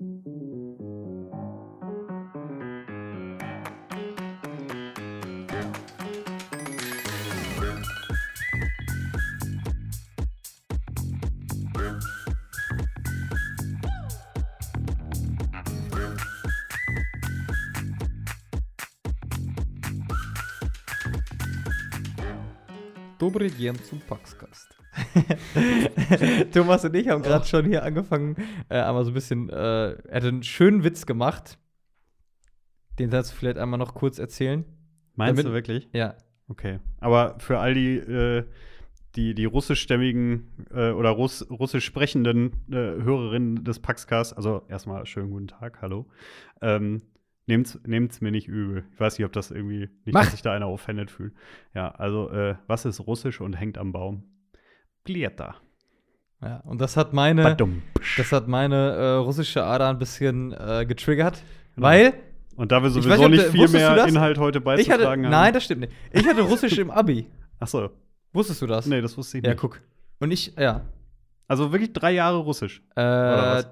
Добрый день, Цумпакскаст. Thomas und ich haben gerade schon hier angefangen, äh, einmal so ein bisschen, äh, er hat einen schönen Witz gemacht. Den darfst du vielleicht einmal noch kurz erzählen. Meinst Damit- du wirklich? Ja. Okay. Aber für all die, äh, die, die russischstämmigen äh, oder Russ, russisch sprechenden äh, Hörerinnen des Paxcast, also erstmal schönen guten Tag, hallo. Ähm, nehmt's, nehmt's mir nicht übel. Ich weiß nicht, ob das irgendwie nicht, Mach. dass sich da einer offended fühlt. Ja, also, äh, was ist russisch und hängt am Baum? Glieta. ja. Und das hat meine, Badum. das hat meine äh, russische Ader ein bisschen äh, getriggert. Genau. Weil Und da wir sowieso nicht, viel mehr? Inhalt heute beizutragen hatte, haben. nein, das stimmt nicht. Ich hatte Russisch im Abi. Ach so. Wusstest du das? Nee, das wusste ich Ja, nicht. guck. Und ich, ja. Also wirklich drei Jahre Russisch. Äh,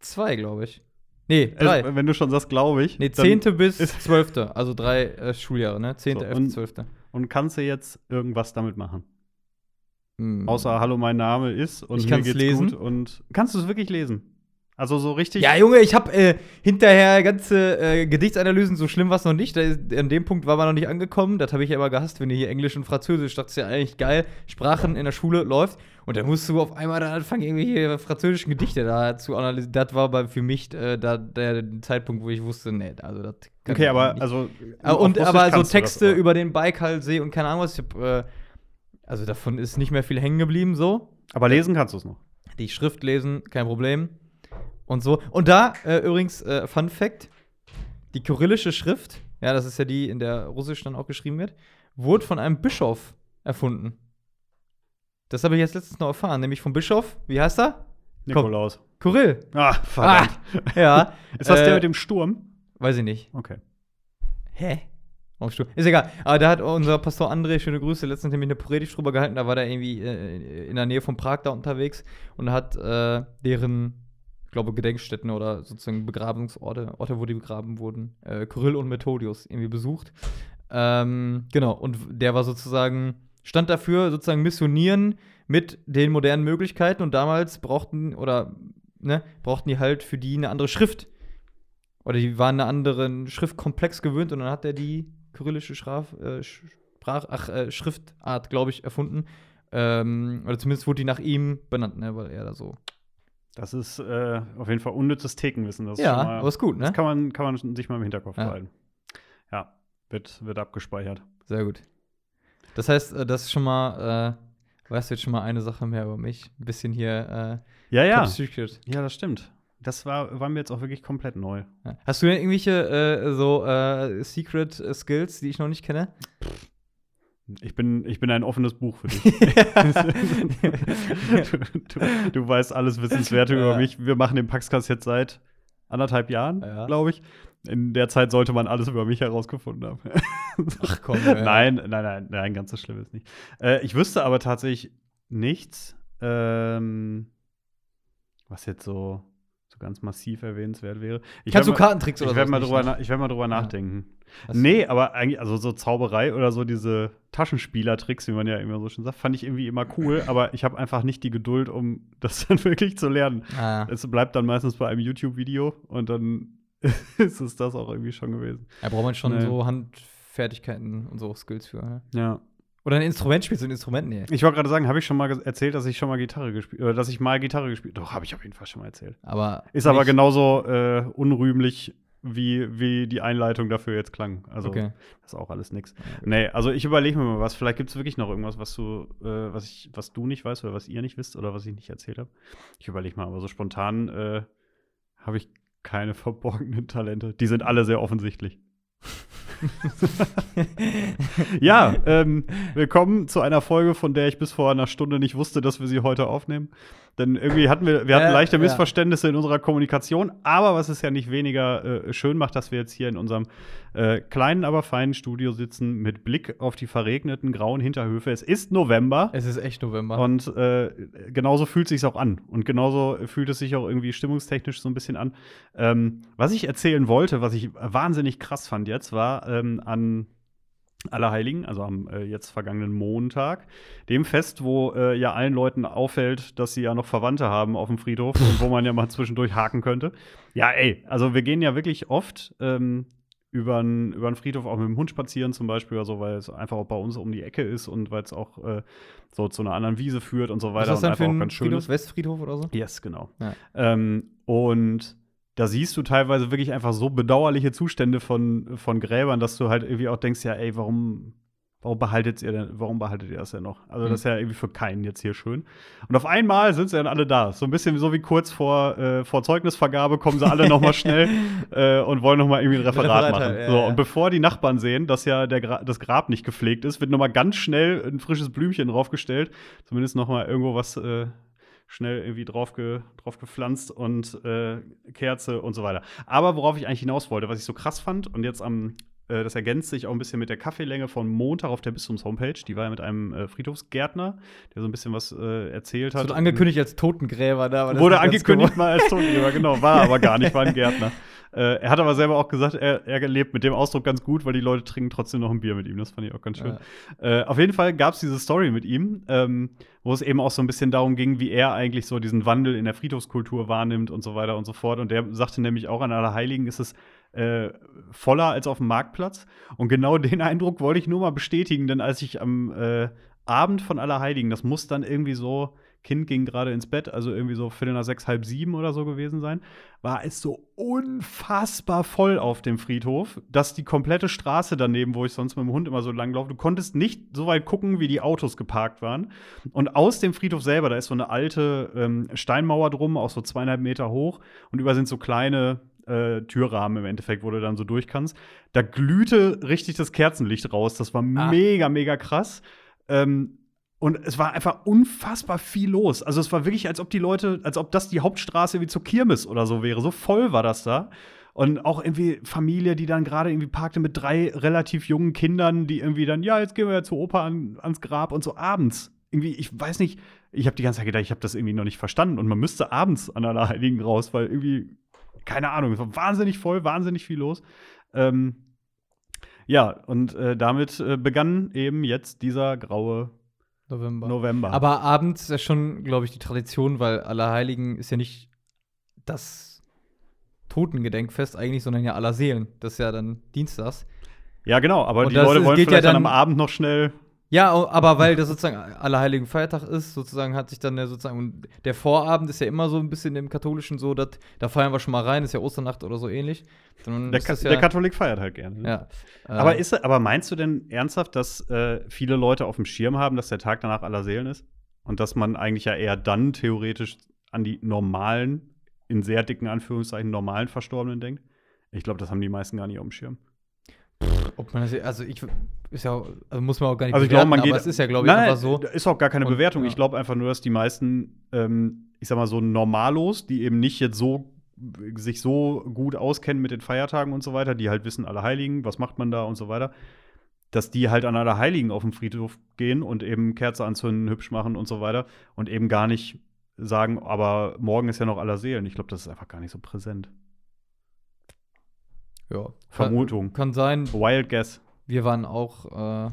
zwei, glaube ich. Nee, drei. Also, wenn du schon sagst, glaube ich. nee, zehnte bis zwölfte. Also drei äh, Schuljahre, ne? Zehnte, So, elfte, und- zwölfte. Und kannst du jetzt irgendwas damit machen? Hm. Außer Hallo, mein Name ist und Ich mir geht's lesen. gut. Und kannst du es wirklich lesen? Also so richtig. Ja, Junge, ich habe äh, hinterher ganze äh, Gedichtsanalysen, so schlimm war es noch nicht. Da ist, an dem Punkt war man noch nicht angekommen. Das habe ich aber gehasst, wenn du hier Englisch und Französisch, das ist ja eigentlich geil, Sprachen in der Schule läuft. Und dann musst du auf einmal dann anfangen, irgendwelche französischen Gedichte da zu analysieren. Das war bei, für mich äh, da, der Zeitpunkt, wo ich wusste, nee, also das kann okay, ich aber nicht. also. Ah, und aber so Texte über den Baikalsee und keine Ahnung was. Ich hab, äh, also davon ist nicht mehr viel hängen geblieben, so. Aber lesen kannst du es noch. Die Schrift lesen, kein Problem. Und so. Und da, äh, übrigens, äh, Fun Fact: Die kyrillische Schrift, ja, das ist ja die, in der Russisch dann auch geschrieben wird, wurde von einem Bischof erfunden. Das habe ich jetzt letztens noch erfahren, nämlich vom Bischof, wie heißt er? Nikolaus. Kyrill. Ah, verdammt. Ja. Ist das äh, der mit dem Sturm? Weiß ich nicht. Okay. Hä? Sturm? Ist egal. Aber da hat unser Pastor André, schöne Grüße, letztens nämlich eine Predigt drüber gehalten. Da war der irgendwie äh, in der Nähe von Prag da unterwegs und hat äh, deren, ich glaube, Gedenkstätten oder sozusagen Begrabungsorte, Orte, wo die begraben wurden, äh, Kyrill und Methodius irgendwie besucht. Ähm, genau. Und der war sozusagen, stand dafür, sozusagen missionieren mit den modernen Möglichkeiten und damals brauchten oder ne, brauchten die halt für die eine andere Schrift. Oder die waren einen anderen Schriftkomplex gewöhnt und dann hat er die kyrillische Schraf, äh, Sprach, ach, äh, Schriftart, glaube ich, erfunden. Ähm, oder zumindest wurde die nach ihm benannt, ne, weil er da so. Das ist äh, auf jeden Fall unnützes Thekenwissen. Das ist ja, schon mal, aber ist gut, ne? Das kann man, kann man sich mal im Hinterkopf Ja. behalten. Ja, wird, wird abgespeichert. Sehr gut. Das heißt, äh, das ist schon mal, äh, weißt du jetzt schon mal eine Sache mehr über mich. Ein bisschen hier, äh, Ja, ja. Ja, das stimmt. Das war, war mir jetzt auch wirklich komplett neu. Hast du denn irgendwelche äh, so äh, Secret Skills, die ich noch nicht kenne? Ich bin, ich bin ein offenes Buch für dich. du, du, du weißt alles Wissenswerte Ja. über mich. Wir machen den Paxcast jetzt seit anderthalb Jahren, Ja. glaube ich. In der Zeit sollte man alles über mich herausgefunden haben. Ach komm, äh. Nein, nein, nein, nein, ganz so schlimm ist nicht. Äh, ich wüsste aber tatsächlich nichts, ähm, was jetzt so, so ganz massiv erwähnenswert wäre. Ich Kannst du Kartentricks oder ich werde mal, drüber na- ich werd mal drüber Ja. nachdenken. Du- Nee, aber eigentlich, also so Zauberei oder so diese Taschenspielertricks, wie man ja immer so schön sagt, fand ich irgendwie immer cool, aber ich habe einfach nicht die Geduld, um das dann wirklich zu lernen. Ah, Es bleibt dann meistens bei einem YouTube-Video und dann ist es das auch irgendwie schon gewesen. da braucht man schon Nee. so Handfertigkeiten und so Skills für. Ne? Ja. Oder ein Instrument spielst du ein Instrument? Nee. Ich wollte gerade sagen, habe ich schon mal erzählt, dass ich schon mal Gitarre gespielt, oder dass ich mal Gitarre gespielt. Doch, habe ich auf jeden Fall schon mal erzählt. Aber Ist aber genauso äh, unrühmlich, wie, wie die Einleitung dafür jetzt klang. Also Okay. das ist auch alles nix. Nee, also ich überlege mir mal was. Vielleicht gibt es wirklich noch irgendwas, was du, äh, was ich, was du nicht weißt oder was ihr nicht wisst oder was ich nicht erzählt habe. Ich überlege mal, aber so spontan äh, habe ich keine verborgenen Talente. Die sind alle sehr offensichtlich. ja, ähm, willkommen zu einer Folge, von der ich bis vor einer Stunde nicht wusste, dass wir sie heute aufnehmen. Denn irgendwie hatten wir, wir hatten Äh, leichte ja. Missverständnisse in unserer Kommunikation, aber was es ja nicht weniger äh, schön macht, dass wir jetzt hier in unserem äh, kleinen, aber feinen Studio sitzen mit Blick auf die verregneten grauen Hinterhöfe. Es ist November. Es ist echt November. Und äh, genauso fühlt es sich auch an. Und genauso fühlt es sich auch irgendwie stimmungstechnisch so ein bisschen an. Ähm, was ich erzählen wollte, was ich wahnsinnig krass fand jetzt, war ähm, an Allerheiligen, also am äh, jetzt vergangenen Montag, dem Fest, wo äh, ja allen Leuten auffällt, dass sie ja noch Verwandte haben auf dem Friedhof und wo man ja mal zwischendurch haken könnte. Ja, ey, also wir gehen ja wirklich oft ähm, über einen Friedhof auch mit dem Hund spazieren zum Beispiel oder so, weil es einfach auch bei uns um die Ecke ist und weil es auch äh, so zu einer anderen Wiese führt und so Was weiter ist das und dann für einfach auch ein ganz schön Friedhof? Westfriedhof oder so? Yes, genau. Ja. Ähm, und da siehst du teilweise wirklich einfach so bedauerliche Zustände von, von Gräbern, dass du halt irgendwie auch denkst, ja, ey, warum, warum behaltet ihr denn, warum behaltet ihr das denn noch? Also, das ist ja irgendwie für keinen jetzt hier schön. Und auf einmal sind sie dann alle da. So ein bisschen so wie kurz vor, äh, vor Zeugnisvergabe kommen sie alle noch mal schnell äh, und wollen noch mal irgendwie ein Referat, Referat, machen. ja, so, ja. und bevor die Nachbarn sehen, dass ja der Gra das Grab nicht gepflegt ist, wird noch mal ganz schnell ein frisches Blümchen draufgestellt. Zumindest noch mal irgendwo was äh, schnell irgendwie drauf, ge, drauf gepflanzt und äh, Kerze und so weiter. Aber worauf ich eigentlich hinaus wollte, was ich so krass fand und jetzt am äh, das ergänzt sich auch ein bisschen mit der Kaffeelänge von Montag auf der Bistums-Homepage. Die war ja mit einem äh, Friedhofsgärtner, der so ein bisschen was äh, erzählt hat. wurde angekündigt als Totengräber da. Wurde angekündigt mal als Totengräber, genau. War aber gar nicht, war ein Gärtner. Äh, er hat aber selber auch gesagt, er, er lebt mit dem Ausdruck ganz gut, weil die Leute trinken trotzdem noch ein Bier mit ihm. Das fand ich auch ganz schön. Äh, auf jeden Fall gab es diese Story mit ihm, ähm, wo es eben auch so ein bisschen darum ging, wie er eigentlich so diesen Wandel in der Friedhofskultur wahrnimmt und so weiter und so fort. Und der sagte nämlich auch an Allerheiligen ist es äh, voller als auf dem Marktplatz. Und genau den Eindruck wollte ich nur mal bestätigen, denn als ich am äh, Abend von Allerheiligen, das muss dann irgendwie so, Kind ging gerade ins Bett, also irgendwie so Viertel nach sechs, halb sieben oder so gewesen sein, war es so unfassbar voll auf dem Friedhof, dass die komplette Straße daneben, wo ich sonst mit dem Hund immer so lang laufe, du konntest nicht so weit gucken, wie die Autos geparkt waren. Und aus dem Friedhof selber, da ist so eine alte ähm, Steinmauer drum, auch so zweieinhalb Meter hoch, und über sind so kleine äh, Türrahmen im Endeffekt, wo du dann so durch kannst. Da glühte richtig das Kerzenlicht raus. Das war Ah. mega, mega krass. Ähm, und es war einfach unfassbar viel los. Also es war wirklich, als ob die Leute, als ob das die Hauptstraße wie zur Kirmes oder so wäre. So voll war das da. Und auch irgendwie Familie, die dann gerade irgendwie parkte mit drei relativ jungen Kindern, die irgendwie dann, ja, jetzt gehen wir ja zur Oper an, ans Grab und so abends. Irgendwie, ich weiß nicht, ich habe die ganze Zeit gedacht, ich habe das irgendwie noch nicht verstanden. Und man müsste abends an Allerheiligen raus, weil irgendwie, keine Ahnung, es war wahnsinnig voll, wahnsinnig viel los. Ähm, ja, und äh, damit äh, begann eben jetzt dieser graue November. November. Aber abends ist ja schon, glaube ich, die Tradition, weil Allerheiligen ist ja nicht das Totengedenkfest eigentlich, sondern ja aller Seelen. Das ist ja dann dienstags. ja, genau, aber Und die Leute wollen geht ja vielleicht dann dann- am Abend noch schnell. Ja, aber weil das sozusagen Allerheiligen Feiertag ist, sozusagen hat sich dann ja sozusagen, und der Vorabend ist ja immer so ein bisschen im Katholischen so, dass da feiern wir schon mal rein, ist ja Osternacht oder so ähnlich. Der, Ka ja, der Katholik feiert halt gerne. ne? Ja. Aber, äh, ist, aber meinst du denn ernsthaft, dass äh, viele Leute auf dem Schirm haben, dass der Tag danach aller Seelen ist? Und dass man eigentlich ja eher dann theoretisch an die normalen, in sehr dicken Anführungszeichen normalen Verstorbenen denkt? Ich glaube, das haben die meisten gar nicht auf dem Schirm. Ob man das, also ich, ist ja, also muss man auch gar nicht Also ich glaube, man geht. aber es ist ja, glaube ich, Nein, einfach so. Ist auch gar keine Und, Bewertung. Ich glaube einfach nur, dass die meisten, ähm, ich sag mal so Normalos, die eben nicht jetzt so sich so gut auskennen mit den Feiertagen und so weiter, die halt wissen, alle Heiligen, was macht man da und so weiter, dass die halt an alle Heiligen auf den Friedhof gehen und eben Kerze anzünden, hübsch machen und so weiter und eben gar nicht sagen, aber morgen ist ja noch aller Seelen. Ich glaube, das ist einfach gar nicht so präsent. Ja. Vermutung. Kann, kann sein. Wild Guess. Wir waren auch äh,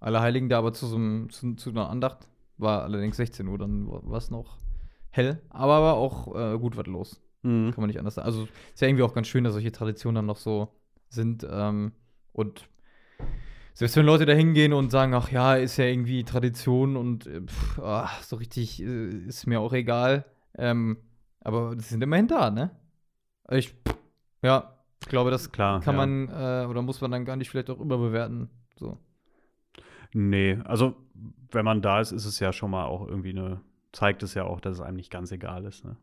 Allerheiligen da, aber zu, so einem, zu, zu einer Andacht. War allerdings 16 Uhr, dann war es noch hell. Aber war auch äh, gut was los. Mhm. Kann man nicht anders sagen. Also ist ja irgendwie auch ganz schön, dass solche Traditionen dann noch so sind. Ähm, und selbst wenn Leute da hingehen und sagen, ach ja, ist ja irgendwie Tradition und äh, pff, ach, so richtig äh, ist mir auch egal. Ähm, aber sie sind immerhin da, ne? Ich, ja, ich glaube, das Klar. kann ja. man äh, oder muss man dann gar nicht vielleicht auch überbewerten. So. Nee, also wenn man da ist, ist es ja schon mal auch irgendwie eine, zeigt es ja auch, dass es einem nicht ganz egal ist. Ne?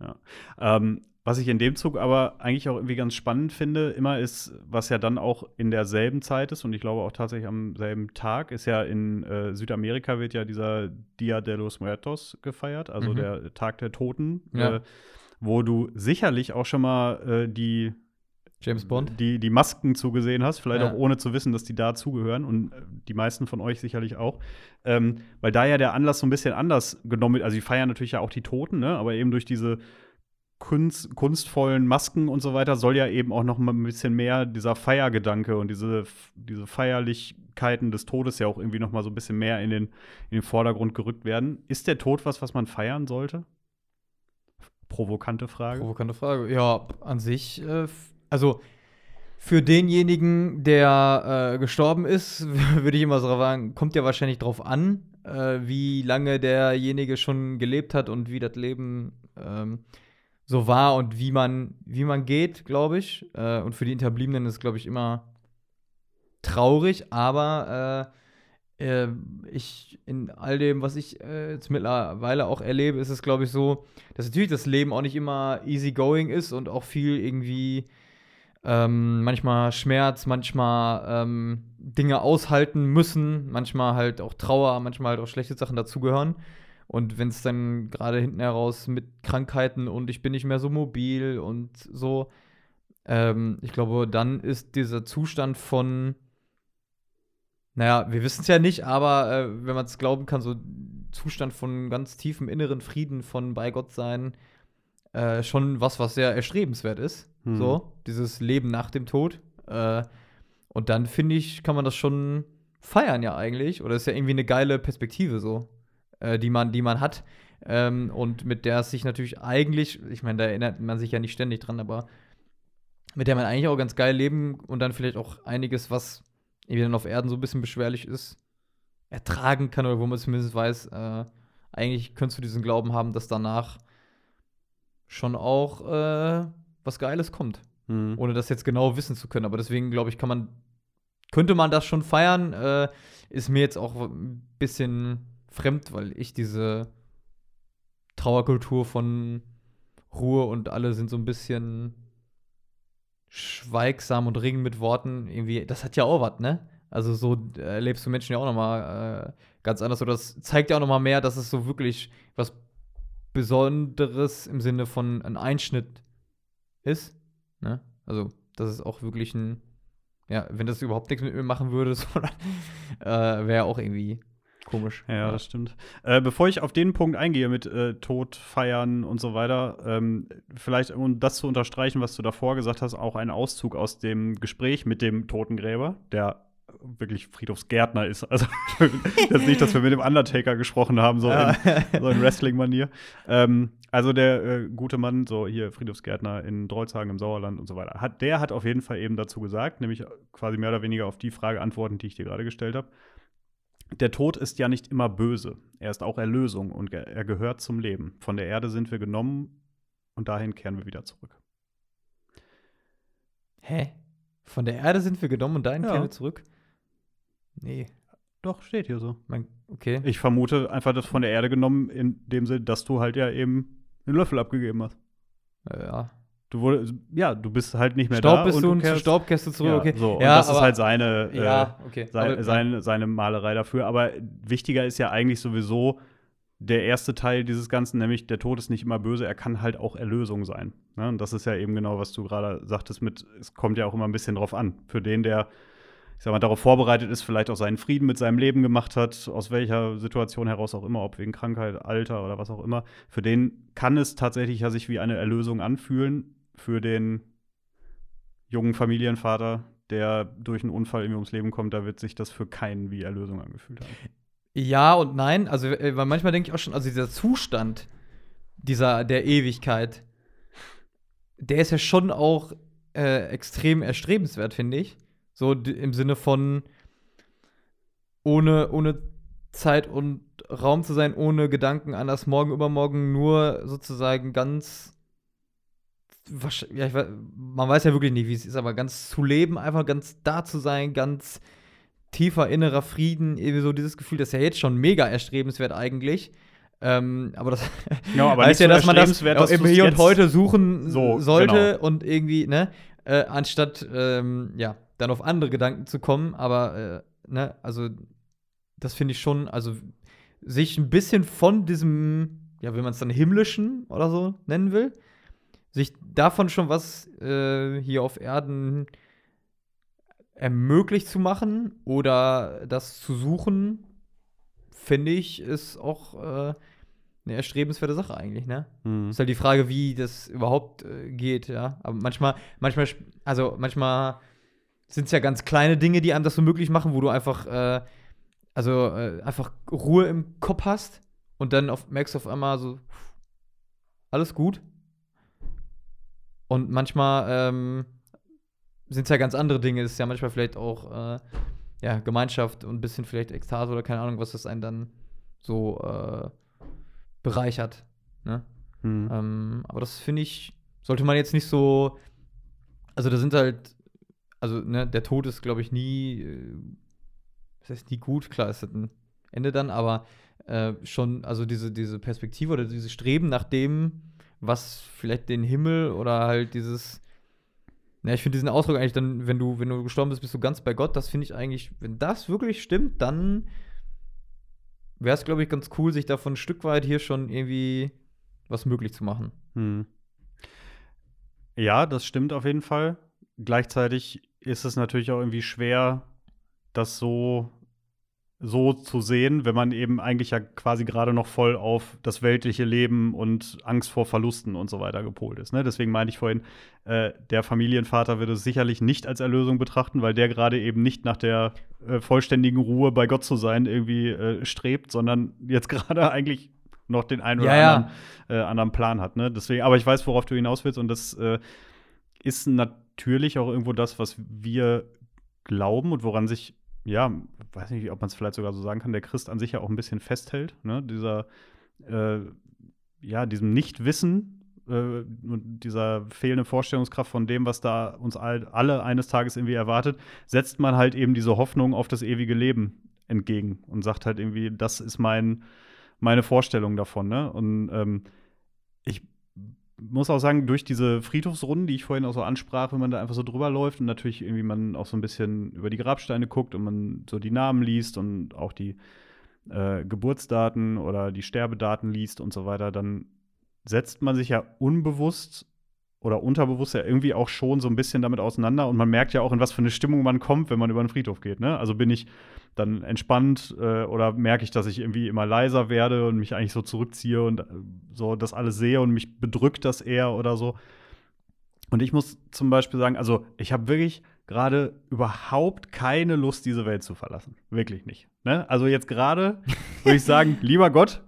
Ja. Ähm, was ich in dem Zug aber eigentlich auch irgendwie ganz spannend finde, immer ist, was ja dann auch in derselben Zeit ist und ich glaube auch tatsächlich am selben Tag, ist ja in äh, Südamerika wird ja dieser Dia de los Muertos gefeiert, also Mhm. der Tag der Toten, Ja. äh, wo du sicherlich auch schon mal äh, die James Bond. Die, die Masken zugesehen hast, vielleicht Ja. auch ohne zu wissen, dass die da zugehören und äh, die meisten von euch sicherlich auch. Ähm, weil da ja der Anlass so ein bisschen anders genommen wird. Also, die feiern natürlich ja auch die Toten, ne? aber eben durch diese Kunst, kunstvollen Masken und so weiter soll ja eben auch noch mal ein bisschen mehr dieser Feiergedanke und diese, diese Feierlichkeiten des Todes ja auch irgendwie noch mal so ein bisschen mehr in den, in den Vordergrund gerückt werden. Ist der Tod was, was man feiern sollte? Provokante Frage. Provokante Frage. Ja, an sich, äh, also für denjenigen, der äh, gestorben ist, würde ich immer sagen, kommt ja wahrscheinlich drauf an, äh, wie lange derjenige schon gelebt hat und wie das Leben ähm, so war und wie man, wie man geht, glaube ich. Äh, und für die Hinterbliebenen ist es, glaube ich, immer traurig, aber äh, äh, ich in all dem, was ich äh, jetzt mittlerweile auch erlebe, ist es, glaube ich, so, dass natürlich das Leben auch nicht immer easy going ist und auch viel irgendwie ähm, manchmal Schmerz, manchmal ähm, Dinge aushalten müssen, manchmal halt auch Trauer, manchmal halt auch schlechte Sachen dazugehören. Und wenn es dann gerade hinten heraus mit Krankheiten und ich bin nicht mehr so mobil und so, ähm, ich glaube, dann ist dieser Zustand von, naja, wir wissen es ja nicht, aber äh, wenn man es glauben kann, so Zustand von ganz tiefem inneren Frieden, von bei Gott sein, äh, schon was, was sehr erstrebenswert ist. Hm. So, dieses Leben nach dem Tod. Äh, und dann finde ich, kann man das schon feiern ja eigentlich. Oder ist ja irgendwie eine geile Perspektive so, äh, die, man, die man hat. Ähm, und mit der es sich natürlich eigentlich, ich meine, da erinnert man sich ja nicht ständig dran, aber mit der man eigentlich auch ganz geil leben und dann vielleicht auch einiges, was irgendwie dann auf Erden so ein bisschen beschwerlich ist, ertragen kann oder wo man zumindest weiß, äh, eigentlich könntest du diesen Glauben haben, dass danach schon auch äh, was Geiles kommt Hm. ohne das jetzt genau wissen zu können. Aber deswegen glaube ich, kann man, könnte man das schon feiern. Äh, ist mir jetzt auch ein bisschen fremd, weil ich diese Trauerkultur von Ruhe und alle sind so ein bisschen schweigsam und ringen mit Worten irgendwie. Das hat ja auch was, ne? Also so erlebst du Menschen ja auch noch mal äh, ganz anders. Oder das zeigt ja auch noch mal mehr, dass es so wirklich was Besonderes im Sinne von ein Einschnitt ist. Ne? Also, das ist auch wirklich ein, ja, wenn das überhaupt nichts mit mir machen würde, so, äh, wäre auch irgendwie komisch. Ja, das stimmt. Äh, bevor ich auf den Punkt eingehe mit äh, Tod, Feiern und so weiter, ähm, vielleicht, um das zu unterstreichen, was du davor gesagt hast, auch ein Auszug aus dem Gespräch mit dem Totengräber, der wirklich Friedhofsgärtner ist. Also, das ist nicht, dass wir mit dem Undertaker gesprochen haben, so in, so in Wrestling-Manier. Ähm, also, der äh, gute Mann, so hier Friedhofsgärtner in Drolshagen im Sauerland und so weiter, hat, der hat auf jeden Fall eben dazu gesagt, nämlich quasi mehr oder weniger auf die Frage antworten, die ich dir gerade gestellt habe. Der Tod ist ja nicht immer böse. Er ist auch Erlösung und ge er gehört zum Leben. Von der Erde sind wir genommen und dahin kehren wir wieder zurück. Hä? Von der Erde sind wir genommen und dahin Ja. kehren wir zurück? Nee. Doch, steht hier so. Man, okay. Ich vermute einfach das von der Erde genommen, in dem Sinne, dass du halt ja eben einen Löffel abgegeben hast. ja. Du wurde, ja, du bist halt nicht mehr Staub da. bist du und zu kehrst- Staub kehrst du zurück, ja, okay. So, und ja, das ist aber- halt seine, äh, Ja, okay. sein, Aber- seine, seine Malerei dafür. Aber wichtiger ist ja eigentlich sowieso der erste Teil dieses Ganzen, nämlich der Tod ist nicht immer böse, er kann halt auch Erlösung sein. Ne? Und das ist ja eben genau, was du gerade sagtest mit, es kommt ja auch immer ein bisschen drauf an. Für den, der, ich sag mal, darauf vorbereitet ist, vielleicht auch seinen Frieden mit seinem Leben gemacht hat, aus welcher Situation heraus auch immer, ob wegen Krankheit, Alter oder was auch immer, für den kann es tatsächlich ja sich wie eine Erlösung anfühlen. Für den jungen Familienvater, der durch einen Unfall irgendwie ums Leben kommt, da wird sich das für keinen wie Erlösung angefühlt haben. Ja und nein. Also, äh, weil manchmal denke ich auch schon, also dieser Zustand dieser, der Ewigkeit, der ist ja schon auch äh, extrem erstrebenswert, finde ich. So im Sinne von ohne, ohne Zeit und Raum zu sein, ohne Gedanken an das Morgen, Übermorgen, nur sozusagen ganz. Ja, ich, wei- man weiß ja wirklich nicht, wie es ist, aber ganz zu leben, einfach ganz da zu sein, ganz tiefer innerer Frieden, irgendwie so dieses Gefühl, das ist ja jetzt schon mega erstrebenswert eigentlich. Ähm, aber das Ja, aber heißt ja, dass man das dass im Hier und Heute suchen So, sollte genau. und irgendwie, ne, äh, anstatt, ähm, ja, dann auf andere Gedanken zu kommen. Aber, äh, ne, also, das finde ich schon, also, sich ein bisschen von diesem, ja, wenn man es dann himmlischen oder so nennen will, sich davon schon was äh, hier auf Erden ermöglicht zu machen oder das zu suchen, finde ich, ist auch äh, eine erstrebenswerte Sache eigentlich, ne? Mhm. Ist halt die Frage, wie das überhaupt äh, geht, ja. Aber manchmal, manchmal, also manchmal sind es ja ganz kleine Dinge, die einem das so möglich machen, wo du einfach, äh, also äh, einfach Ruhe im Kopf hast und dann auf, merkst du auf einmal so, alles gut. Und manchmal ähm, sind es ja ganz andere Dinge. Es ist ja manchmal vielleicht auch äh, ja, Gemeinschaft und ein bisschen vielleicht Ekstase oder keine Ahnung, was das einen dann so äh, bereichert. Ne? Mhm. Ähm, aber das finde ich, sollte man jetzt nicht so. Also, da sind halt. Also, ne, der Tod ist, glaube ich, nie. Äh, das heißt nie gut, klar, ist das ein Ende dann, aber äh, schon, also diese, diese Perspektive oder dieses Streben nach dem, was vielleicht den Himmel oder halt dieses. Ja, ich finde diesen Ausdruck eigentlich dann, wenn du, wenn du gestorben bist, bist du ganz bei Gott. Das finde ich eigentlich, wenn das wirklich stimmt, dann wäre es, glaube ich, ganz cool, sich davon ein Stück weit hier schon irgendwie was möglich zu machen. Hm. Ja, das stimmt auf jeden Fall. Gleichzeitig ist es natürlich auch irgendwie schwer, das so, so zu sehen, wenn man eben eigentlich ja quasi gerade noch voll auf das weltliche Leben und Angst vor Verlusten und so weiter gepolt ist. Ne? Deswegen meine ich vorhin, äh, der Familienvater würde es sicherlich nicht als Erlösung betrachten, weil der gerade eben nicht nach der äh, vollständigen Ruhe bei Gott zu sein irgendwie äh, strebt, sondern jetzt gerade eigentlich noch den einen oder Ja, ja. anderen äh, anderen Plan hat. Ne? Deswegen, aber ich weiß, worauf du hinaus willst, und das äh, ist natürlich auch irgendwo das, was wir glauben und woran sich, ja, weiß nicht, ob man es vielleicht sogar so sagen kann, der Christ an sich ja auch ein bisschen festhält. Ne? Dieser, äh, ja, diesem Nichtwissen äh, und dieser fehlenden Vorstellungskraft von dem, was da uns all, alle eines Tages irgendwie erwartet, setzt man halt eben diese Hoffnung auf das ewige Leben entgegen und sagt halt irgendwie, das ist mein, meine Vorstellung davon. Ne? Und ähm, muss auch sagen, durch diese Friedhofsrunden, die ich vorhin auch so ansprach, wenn man da einfach so drüber läuft und natürlich irgendwie man auch so ein bisschen über die Grabsteine guckt und man so die Namen liest und auch die äh, Geburtsdaten oder die Sterbedaten liest und so weiter, dann setzt man sich ja unbewusst oder unterbewusst ja irgendwie auch schon so ein bisschen damit auseinander und man merkt ja auch, in was für eine Stimmung man kommt, wenn man über den Friedhof geht. Ne? Also bin ich dann entspannt äh, oder merke ich, dass ich irgendwie immer leiser werde und mich eigentlich so zurückziehe und äh, so das alles sehe und mich bedrückt das eher oder so. Und ich muss zum Beispiel sagen, also ich habe wirklich gerade überhaupt keine Lust, diese Welt zu verlassen. Wirklich nicht. Ne? Also jetzt gerade würde ich sagen, lieber Gott,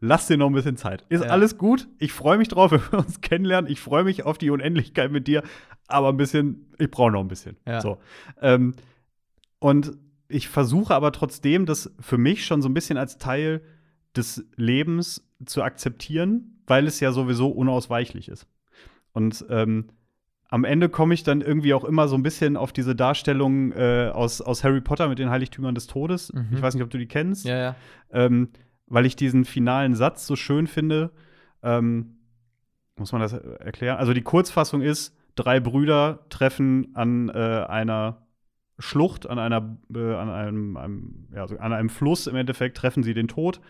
lass dir noch ein bisschen Zeit. Ist Ja. alles gut. Ich freue mich drauf, wenn wir uns kennenlernen. Ich freue mich auf die Unendlichkeit mit dir. Aber ein bisschen, ich brauche noch ein bisschen. Ja. So. Ähm, und ich versuche aber trotzdem, das für mich schon so ein bisschen als Teil des Lebens zu akzeptieren, weil es ja sowieso unausweichlich ist. Und ähm, am Ende komme ich dann irgendwie auch immer so ein bisschen auf diese Darstellung äh, aus, aus Harry Potter mit den Heiligtümern des Todes. Mhm. Ich weiß nicht, ob du die kennst Ja, ja. ähm, weil ich diesen finalen Satz so schön finde. Ähm, muss man das erklären? Also die Kurzfassung ist: Drei Brüder treffen an äh, einer Schlucht, an einer, äh, an einem, einem, ja, also an einem Fluss im Endeffekt treffen sie den Tod,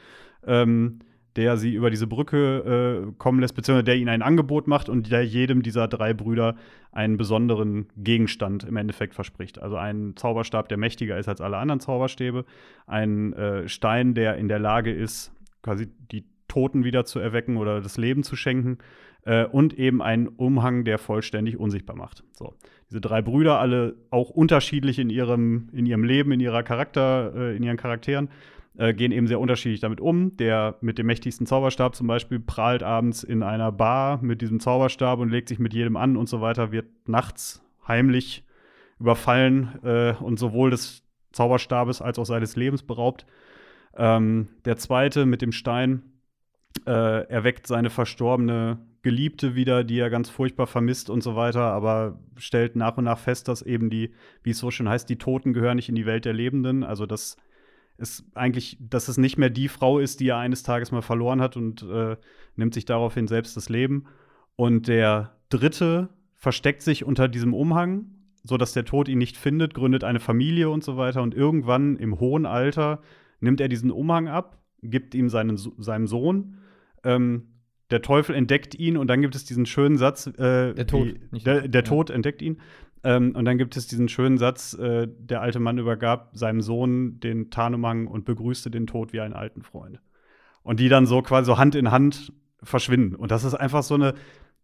ähm, der sie über diese Brücke äh, kommen lässt, beziehungsweise der ihnen ein Angebot macht und der jedem dieser drei Brüder einen besonderen Gegenstand im Endeffekt verspricht. Also einen Zauberstab, der mächtiger ist als alle anderen Zauberstäbe, einen äh, Stein, der in der Lage ist, quasi die Toten wieder zu erwecken oder das Leben zu schenken. Äh, und eben einen Umhang, der vollständig unsichtbar macht. So. Diese drei Brüder, alle auch unterschiedlich in ihrem, in ihrem Leben, in ihrer Charakter, äh, in ihren Charakteren, äh, gehen eben sehr unterschiedlich damit um. Der mit dem mächtigsten Zauberstab zum Beispiel prahlt abends in einer Bar mit diesem Zauberstab und legt sich mit jedem an und so weiter, wird nachts heimlich überfallen äh, und sowohl des Zauberstabes als auch seines Lebens beraubt. Ähm, der zweite mit dem Stein äh, erweckt seine verstorbene Geliebte wieder, die er ganz furchtbar vermisst und so weiter, aber stellt nach und nach fest, dass eben die, wie es so schön heißt, die Toten gehören nicht in die Welt der Lebenden. Also dass es eigentlich, dass es nicht mehr die Frau ist, die er eines Tages mal verloren hat und äh, nimmt sich daraufhin selbst das Leben. Und der dritte versteckt sich unter diesem Umhang, sodass der Tod ihn nicht findet, gründet eine Familie und so weiter. Und irgendwann im hohen Alter nimmt er diesen Umhang ab, gibt ihm seinen, seinem Sohn. Ähm, der Teufel entdeckt ihn und dann gibt es diesen schönen Satz. Äh, der Tod. Wie, der, der ja. Tod entdeckt ihn. Ähm, und dann gibt es diesen schönen Satz, äh, der alte Mann übergab seinem Sohn den Tarnumhang und begrüßte den Tod wie einen alten Freund. Und die dann so quasi so Hand in Hand verschwinden. Und das ist einfach so eine,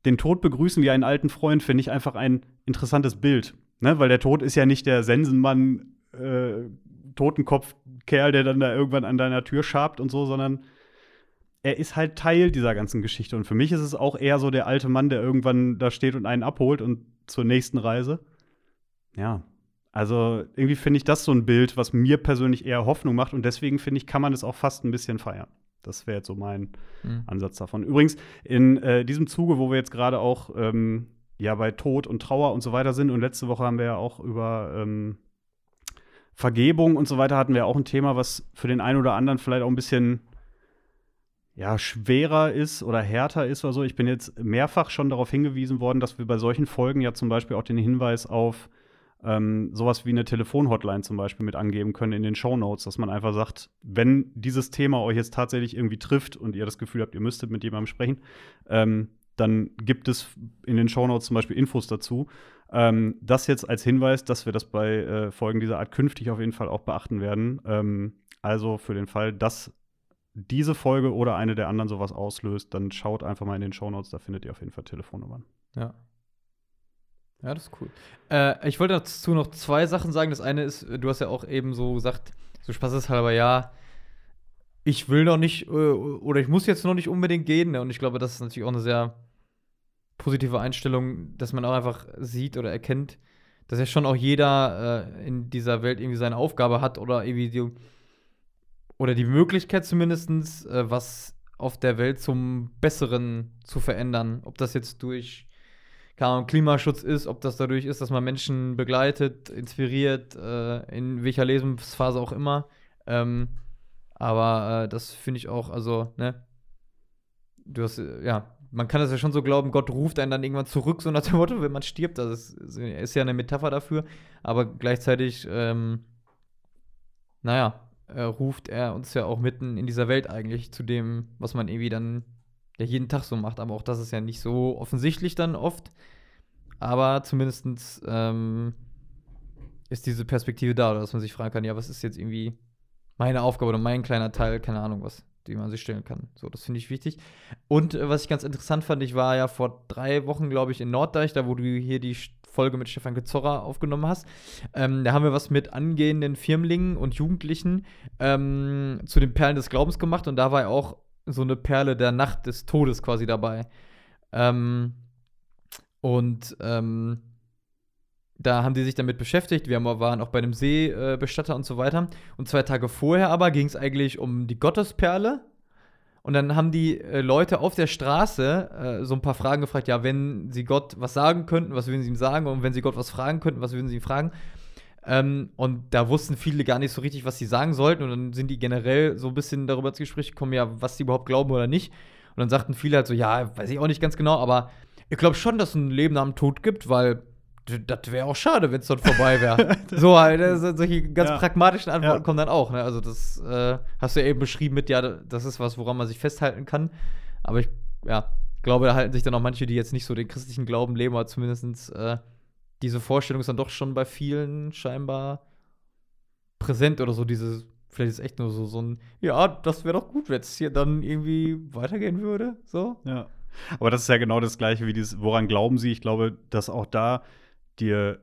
den Tod begrüßen wie einen alten Freund, finde ich einfach ein interessantes Bild. Ne? Weil der Tod ist ja nicht der Sensenmann, äh, Totenkopf-Kerl, der dann da irgendwann an deiner Tür schabt und so, sondern er ist halt Teil dieser ganzen Geschichte. Und für mich ist es auch eher so der alte Mann, der irgendwann da steht und einen abholt und zur nächsten Reise. Ja, also irgendwie finde ich das so ein Bild, was mir persönlich eher Hoffnung macht. Und deswegen finde ich, kann man es auch fast ein bisschen feiern. Das wäre jetzt so mein mhm. Ansatz davon. Übrigens, in äh, diesem Zuge, wo wir jetzt gerade auch ähm, ja bei Tod und Trauer und so weiter sind, und letzte Woche haben wir ja auch über ähm, Vergebung und so weiter hatten wir auch ein Thema, was für den einen oder anderen vielleicht auch ein bisschen ja, schwerer ist oder härter ist oder so. Ich bin jetzt mehrfach schon darauf hingewiesen worden, dass wir bei solchen Folgen ja zum Beispiel auch den Hinweis auf ähm, sowas wie eine Telefonhotline zum Beispiel mit angeben können in den Show Notes, dass man einfach sagt, wenn dieses Thema euch jetzt tatsächlich irgendwie trifft und ihr das Gefühl habt, ihr müsstet mit jemandem sprechen, ähm, dann gibt es in den Show Notes zum Beispiel Infos dazu. Ähm, das jetzt als Hinweis, dass wir das bei äh, Folgen dieser Art künftig auf jeden Fall auch beachten werden. Ähm, also für den Fall, dass diese Folge oder eine der anderen sowas auslöst, dann schaut einfach mal in den Shownotes, da findet ihr auf jeden Fall Telefonnummern. Ja. Ja, das ist cool. Äh, ich wollte dazu noch zwei Sachen sagen. Das eine ist, du hast ja auch eben so gesagt, so spaßeshalber, ja, ich will noch nicht äh, oder ich muss jetzt noch nicht unbedingt gehen. Ne? Und ich glaube, das ist natürlich auch eine sehr positive Einstellung, dass man auch einfach sieht oder erkennt, dass ja schon auch jeder äh, in dieser Welt irgendwie seine Aufgabe hat oder irgendwie die oder die Möglichkeit zumindest, äh, was auf der Welt zum Besseren zu verändern. Ob das jetzt durch Klimaschutz ist, ob das dadurch ist, dass man Menschen begleitet, inspiriert, äh, in welcher Lebensphase auch immer. Ähm, aber äh, das finde ich auch, also, ne? Du hast, äh, ja, man kann das ja schon so glauben, Gott ruft einen dann irgendwann zurück, so nach dem Motto, wenn man stirbt. Das ist, ist ja eine Metapher dafür. Aber gleichzeitig, ähm, naja, äh, ruft er uns ja auch mitten in dieser Welt eigentlich zu dem, was man irgendwie dann ja jeden Tag so macht. Aber auch das ist ja nicht so offensichtlich dann oft. Aber zumindest ähm, ist diese Perspektive da, dass man sich fragen kann, ja, was ist jetzt irgendwie meine Aufgabe oder mein kleiner Teil, keine Ahnung was, die man sich stellen kann. So, das finde ich wichtig. Und äh, was ich ganz interessant fand, ich war ja vor drei Wochen, glaube ich, in Norddeich, da wo du hier die Folge mit Stefan Gezorra aufgenommen hast. Ähm, da haben wir was mit angehenden Firmlingen und Jugendlichen ähm, zu den Perlen des Glaubens gemacht und da war ja auch so eine Perle der Nacht des Todes quasi dabei. Ähm, und ähm, da haben die sich damit beschäftigt. Wir waren auch bei einem Seebestatter und so weiter. Und zwei Tage vorher aber ging es eigentlich um die Gottesperle und dann haben die äh, Leute auf der Straße äh, so ein paar Fragen gefragt, ja, wenn sie Gott was sagen könnten, was würden sie ihm sagen? Und wenn sie Gott was fragen könnten, was würden sie ihm fragen? Ähm, und da wussten viele gar nicht so richtig, was sie sagen sollten. Und dann sind die generell so ein bisschen darüber ins Gespräch gekommen, ja, was sie überhaupt glauben oder nicht. Und dann sagten viele halt so, ja, weiß ich auch nicht ganz genau, aber ich glaube schon, dass es ein Leben nach dem Tod gibt, weil das wäre auch schade, wenn es dort vorbei wäre. so, halt, solche ganz ja. pragmatischen Antworten ja. kommen dann auch. Ne? Also, das äh, hast du ja eben beschrieben mit, ja, das ist was, woran man sich festhalten kann. Aber ich, ja, glaube, da halten sich dann auch manche, die jetzt nicht so den christlichen Glauben leben, aber zumindest äh, diese Vorstellung ist dann doch schon bei vielen scheinbar präsent oder so. Diese, vielleicht ist es echt nur so, so ein, ja, das wäre doch gut, wenn es hier dann irgendwie weitergehen würde. So. Ja. Aber das ist ja genau das Gleiche wie dieses, woran glauben Sie? Ich glaube, dass auch da dir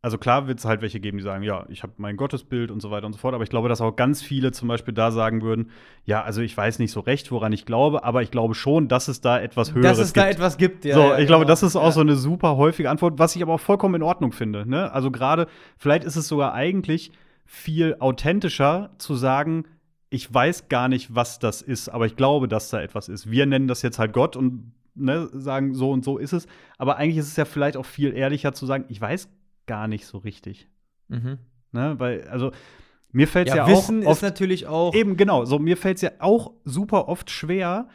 also klar wird es halt welche geben, die sagen, ja, ich habe mein Gottesbild und so weiter und so fort, aber ich glaube, dass auch ganz viele zum Beispiel da sagen würden, ja, also ich weiß nicht so recht, woran ich glaube, aber ich glaube schon, dass es da etwas Höheres gibt. Dass es gibt. da etwas gibt, ja. So, ja, ich genau. glaube, das ist auch ja. so eine super häufige Antwort, was ich aber auch vollkommen in Ordnung finde. Ne? Also gerade, vielleicht ist es sogar eigentlich viel authentischer zu sagen, ich weiß gar nicht, was das ist, aber ich glaube, dass da etwas ist. Wir nennen das jetzt halt Gott und ne, sagen, so und so ist es. Aber eigentlich ist es ja vielleicht auch viel ehrlicher zu sagen, ich weiß gar nicht so richtig. Mhm. Ne, weil, also, Mir fällt es ja, Ja, Wissen auch ist oft natürlich auch. Eben, genau. So, mir fällt es ja auch super oft schwer,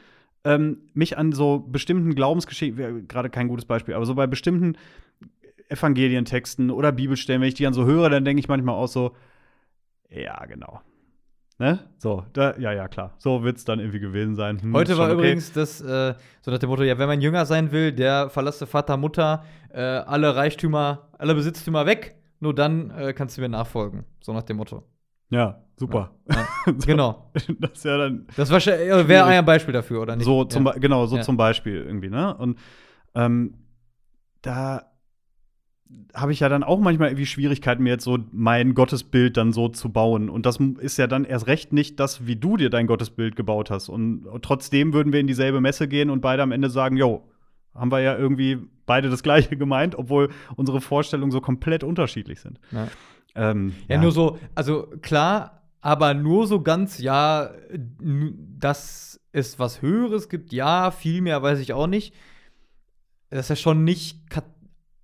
ähm, mich an so bestimmten Glaubensgeschichten, gerade kein gutes Beispiel, aber so bei bestimmten Evangelientexten oder Bibelstellen, wenn ich die dann so höre, dann denke ich manchmal auch so, ja, genau. Ne? So, da, ja, ja, klar. So wird es dann irgendwie gewesen sein. Hm, Heute war okay. übrigens das, äh, so nach dem Motto, ja, wenn man jünger sein will, der verlasse Vater, Mutter, äh, alle Reichtümer, alle Besitztümer weg, nur dann äh, kannst du mir nachfolgen. So nach dem Motto. Ja, super. Ja, So, Genau. Das ist ja dann Das äh, wäre ein Beispiel dafür, oder nicht? So zum, ja. Genau, so Ja. zum Beispiel irgendwie, ne? Und ähm, da habe ich ja dann auch manchmal irgendwie Schwierigkeiten, mir jetzt so mein Gottesbild dann so zu bauen. Und das ist ja dann erst recht nicht das, wie du dir dein Gottesbild gebaut hast. Und, trotzdem würden wir in dieselbe Messe gehen und beide am Ende sagen, jo, haben wir ja irgendwie beide das Gleiche gemeint, obwohl unsere Vorstellungen so komplett unterschiedlich sind. Ja. Ähm, Ja, nur so, also klar, aber nur so ganz, ja, dass es was Höheres gibt, ja, viel mehr weiß ich auch nicht. Das ist ja schon nicht, kat-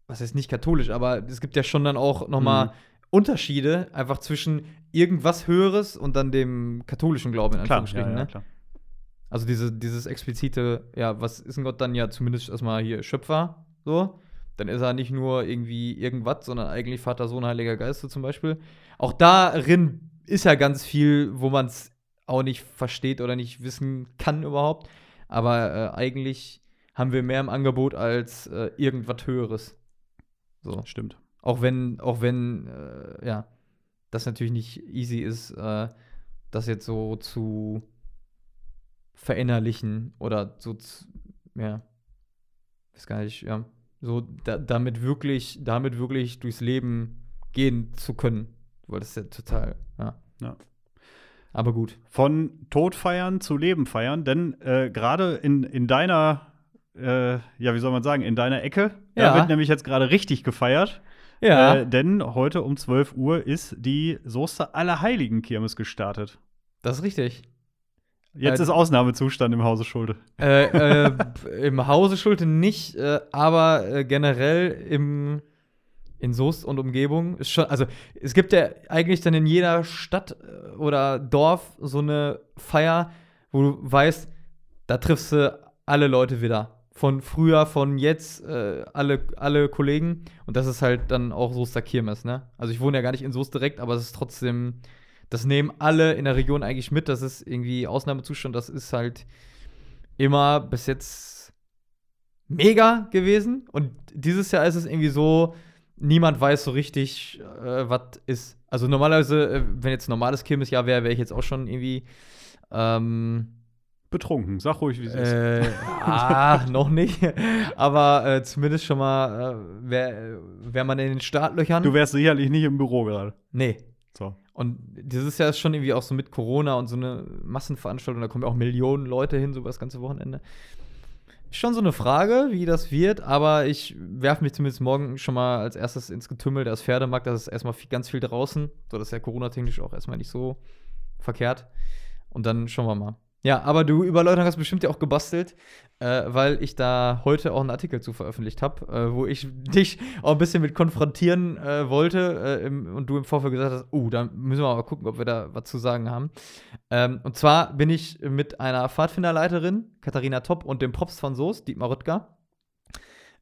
was heißt nicht katholisch, aber es gibt ja schon dann auch noch mal Mhm. Unterschiede einfach zwischen irgendwas Höheres und dann dem katholischen Glauben in Klar, ja, Anführungsstrichen. ja, ne? klar. Also diese, dieses explizite, ja, was ist ein Gott dann ja zumindest erstmal hier Schöpfer, so. Dann ist er nicht nur irgendwie irgendwas, sondern eigentlich Vater, Sohn, Heiliger Geist so zum Beispiel. Auch darin ist ja ganz viel, wo man es auch nicht versteht oder nicht wissen kann überhaupt. Aber äh, eigentlich haben wir mehr im Angebot als äh, irgendwas Höheres. So. Stimmt. Auch wenn, auch wenn, äh, ja, das natürlich nicht easy ist, äh, das jetzt so zu verinnerlichen oder so, zu, ja, weiß gar nicht, ja, so da, damit wirklich, damit wirklich durchs Leben gehen zu können. Weil das ist ja total, ja. Ja. Aber gut. von Tod feiern zu Leben feiern, denn äh, gerade in, in deiner, äh, ja, wie soll man sagen, in deiner Ecke, Ja. da wird nämlich jetzt gerade richtig gefeiert. Ja. Äh, denn heute um 12 Uhr ist die Soester Allerheiligen Kirmes gestartet. das ist richtig. Jetzt Äh, ist Ausnahmezustand im Hause Schulde. äh, äh, Im Hause Schulte nicht, äh, aber äh, generell im, in Soest und Umgebung ist schon, also es gibt ja eigentlich dann in jeder Stadt äh, oder Dorf so eine Feier, wo du weißt, da triffst du alle Leute wieder. Von früher, von jetzt, äh, alle, alle Kollegen. Und das ist halt dann auch Soester Kirmes, ne? Also ich wohne ja gar nicht in Soest direkt, aber es ist trotzdem, das nehmen alle in der Region eigentlich mit. Das ist irgendwie Ausnahmezustand. Das ist halt immer bis jetzt mega gewesen. Und dieses Jahr ist es irgendwie so, niemand weiß so richtig, äh, was ist. Also normalerweise, äh, wenn jetzt ein normales Kirmesjahr wäre, wäre ich jetzt auch schon irgendwie ähm, Betrunken, sag ruhig, wie es ist. äh, ah, noch nicht. Aber äh, zumindest schon mal äh, wäre wär man in den Startlöchern. Du wärst sicherlich nicht im Büro gerade. nee. So. Und dieses Jahr ist schon irgendwie auch so mit Corona und so eine Massenveranstaltung, da kommen ja auch Millionen Leute hin, so über das ganze Wochenende. Schon so eine Frage, wie das wird, aber ich werfe mich zumindest morgen schon mal als erstes ins Getümmel. Da ist Pferdemarkt, das ist erstmal viel, ganz viel draußen. So, das ist ja Corona-technisch auch erstmal nicht so verkehrt. Und dann schauen wir mal. Ja, aber du Überleutung hast bestimmt ja auch gebastelt, äh, weil ich da heute auch einen Artikel zu veröffentlicht habe, äh, wo ich dich auch ein bisschen mit konfrontieren äh, wollte äh, im, und du im Vorfeld gesagt hast, oh, da müssen wir mal gucken, ob wir da was zu sagen haben. Ähm, und zwar bin ich mit einer Pfadfinderleiterin, Katharina Topp, und dem Pops von Soest, Dietmar Rüttger,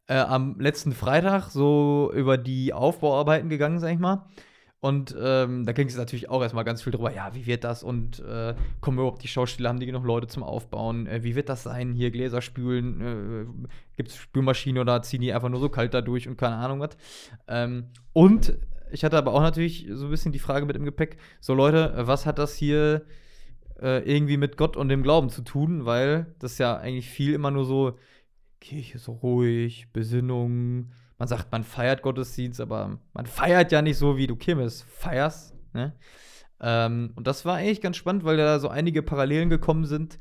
äh, am letzten Freitag so über die Aufbauarbeiten gegangen, sag ich mal. Und ähm, da ging es natürlich auch erstmal ganz viel drüber, ja, wie wird das und äh, kommen überhaupt die Schauspieler, haben die genug Leute zum Aufbauen? Äh, wie wird das sein? Hier Gläser spülen, äh, gibt es Spülmaschine oder ziehen die einfach nur so kalt da durch und keine Ahnung was? Ähm, und ich hatte aber auch natürlich so ein bisschen die Frage mit im Gepäck, so Leute, was hat das hier äh, irgendwie mit Gott und dem Glauben zu tun? Weil das ja eigentlich viel immer nur so, Kirche so ruhig, Besinnung, man sagt, man feiert Gottesdienst, aber man feiert ja nicht so, wie du Kirmes feierst. Ne? Ähm, und das war eigentlich ganz spannend, weil da so einige Parallelen gekommen sind.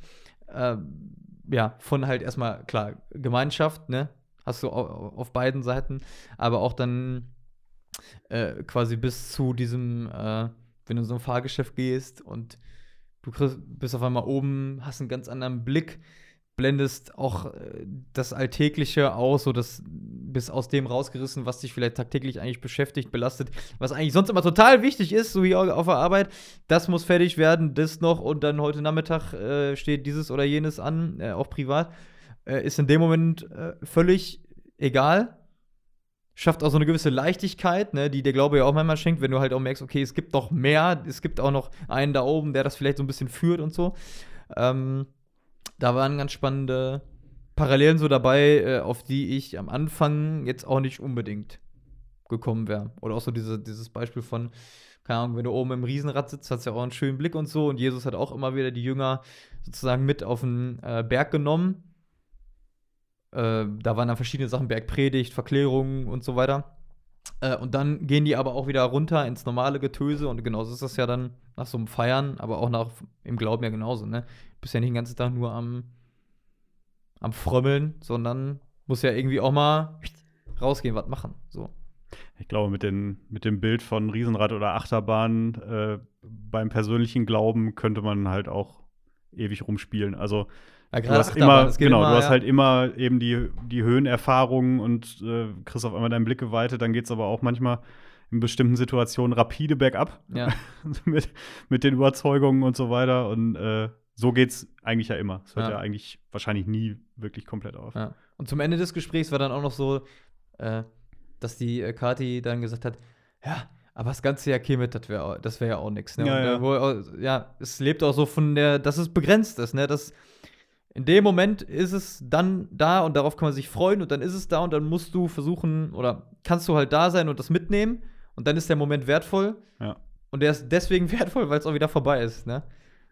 Ähm, ja, von halt erstmal, klar, Gemeinschaft, ne? Hast du au- auf beiden Seiten, aber auch dann äh, quasi bis zu diesem, äh, wenn du in so ein Fahrgeschäft gehst und du kriegst, bist auf einmal oben, hast einen ganz anderen Blick blendest auch äh, das Alltägliche aus, so das bist aus dem rausgerissen, was dich vielleicht tagtäglich eigentlich beschäftigt, belastet, was eigentlich sonst immer total wichtig ist, so wie auf der Arbeit. Das muss fertig werden, das noch und dann heute Nachmittag äh, steht dieses oder jenes an, äh, auch privat. Äh, ist in dem Moment äh, völlig egal. Schafft auch so eine gewisse Leichtigkeit, ne, die der Glaube ja auch manchmal schenkt, wenn du halt auch merkst, okay, es gibt noch mehr, es gibt auch noch einen da oben, der das vielleicht so ein bisschen führt und so. Ähm, da waren ganz spannende Parallelen so dabei, äh, auf die ich am Anfang jetzt auch nicht unbedingt gekommen wäre. Oder auch so diese, dieses Beispiel von, keine Ahnung, wenn du oben im Riesenrad sitzt, hast du ja auch einen schönen Blick und so. Und Jesus hat auch immer wieder die Jünger sozusagen mit auf den äh, Berg genommen. Äh, da waren dann verschiedene Sachen, Bergpredigt, Verklärungen und so weiter. Äh, und dann gehen die aber auch wieder runter ins normale Getöse. Und genauso ist das ja dann nach so einem Feiern, aber auch nach im Glauben ja genauso, ne? bist ja nicht den ganzen Tag nur am, am Frömmeln, sondern muss ja irgendwie auch mal rausgehen, was machen. So. Ich glaube, mit, den, mit dem Bild von Riesenrad oder Achterbahn äh, beim persönlichen Glauben könnte man halt auch ewig rumspielen. Also ja, du hast immer, genau, immer, du hast ja. halt immer eben die, die Höhenerfahrungen und äh, kriegst auf einmal deinen Blick geweitet. Dann geht es aber auch manchmal in bestimmten Situationen rapide bergab. Ja. mit, mit den Überzeugungen und so weiter. Und äh, so geht's eigentlich ja immer. Es hört ja. eigentlich wahrscheinlich nie wirklich komplett auf. Und zum Ende des Gesprächs war dann auch noch so, äh, dass die äh, Kati dann gesagt hat, ja, aber das ganze Jahr käme, das wäre das wär ja auch nichts. Ne? Ja, ja. Äh, wo, ja, es lebt auch so von der, dass es begrenzt ist, ne? Dass in dem Moment ist es dann da und darauf kann man sich freuen und dann ist es da und dann musst du versuchen oder kannst du halt da sein und das mitnehmen und dann ist der Moment wertvoll. Ja. Und der ist deswegen wertvoll, weil es auch wieder vorbei ist, ne?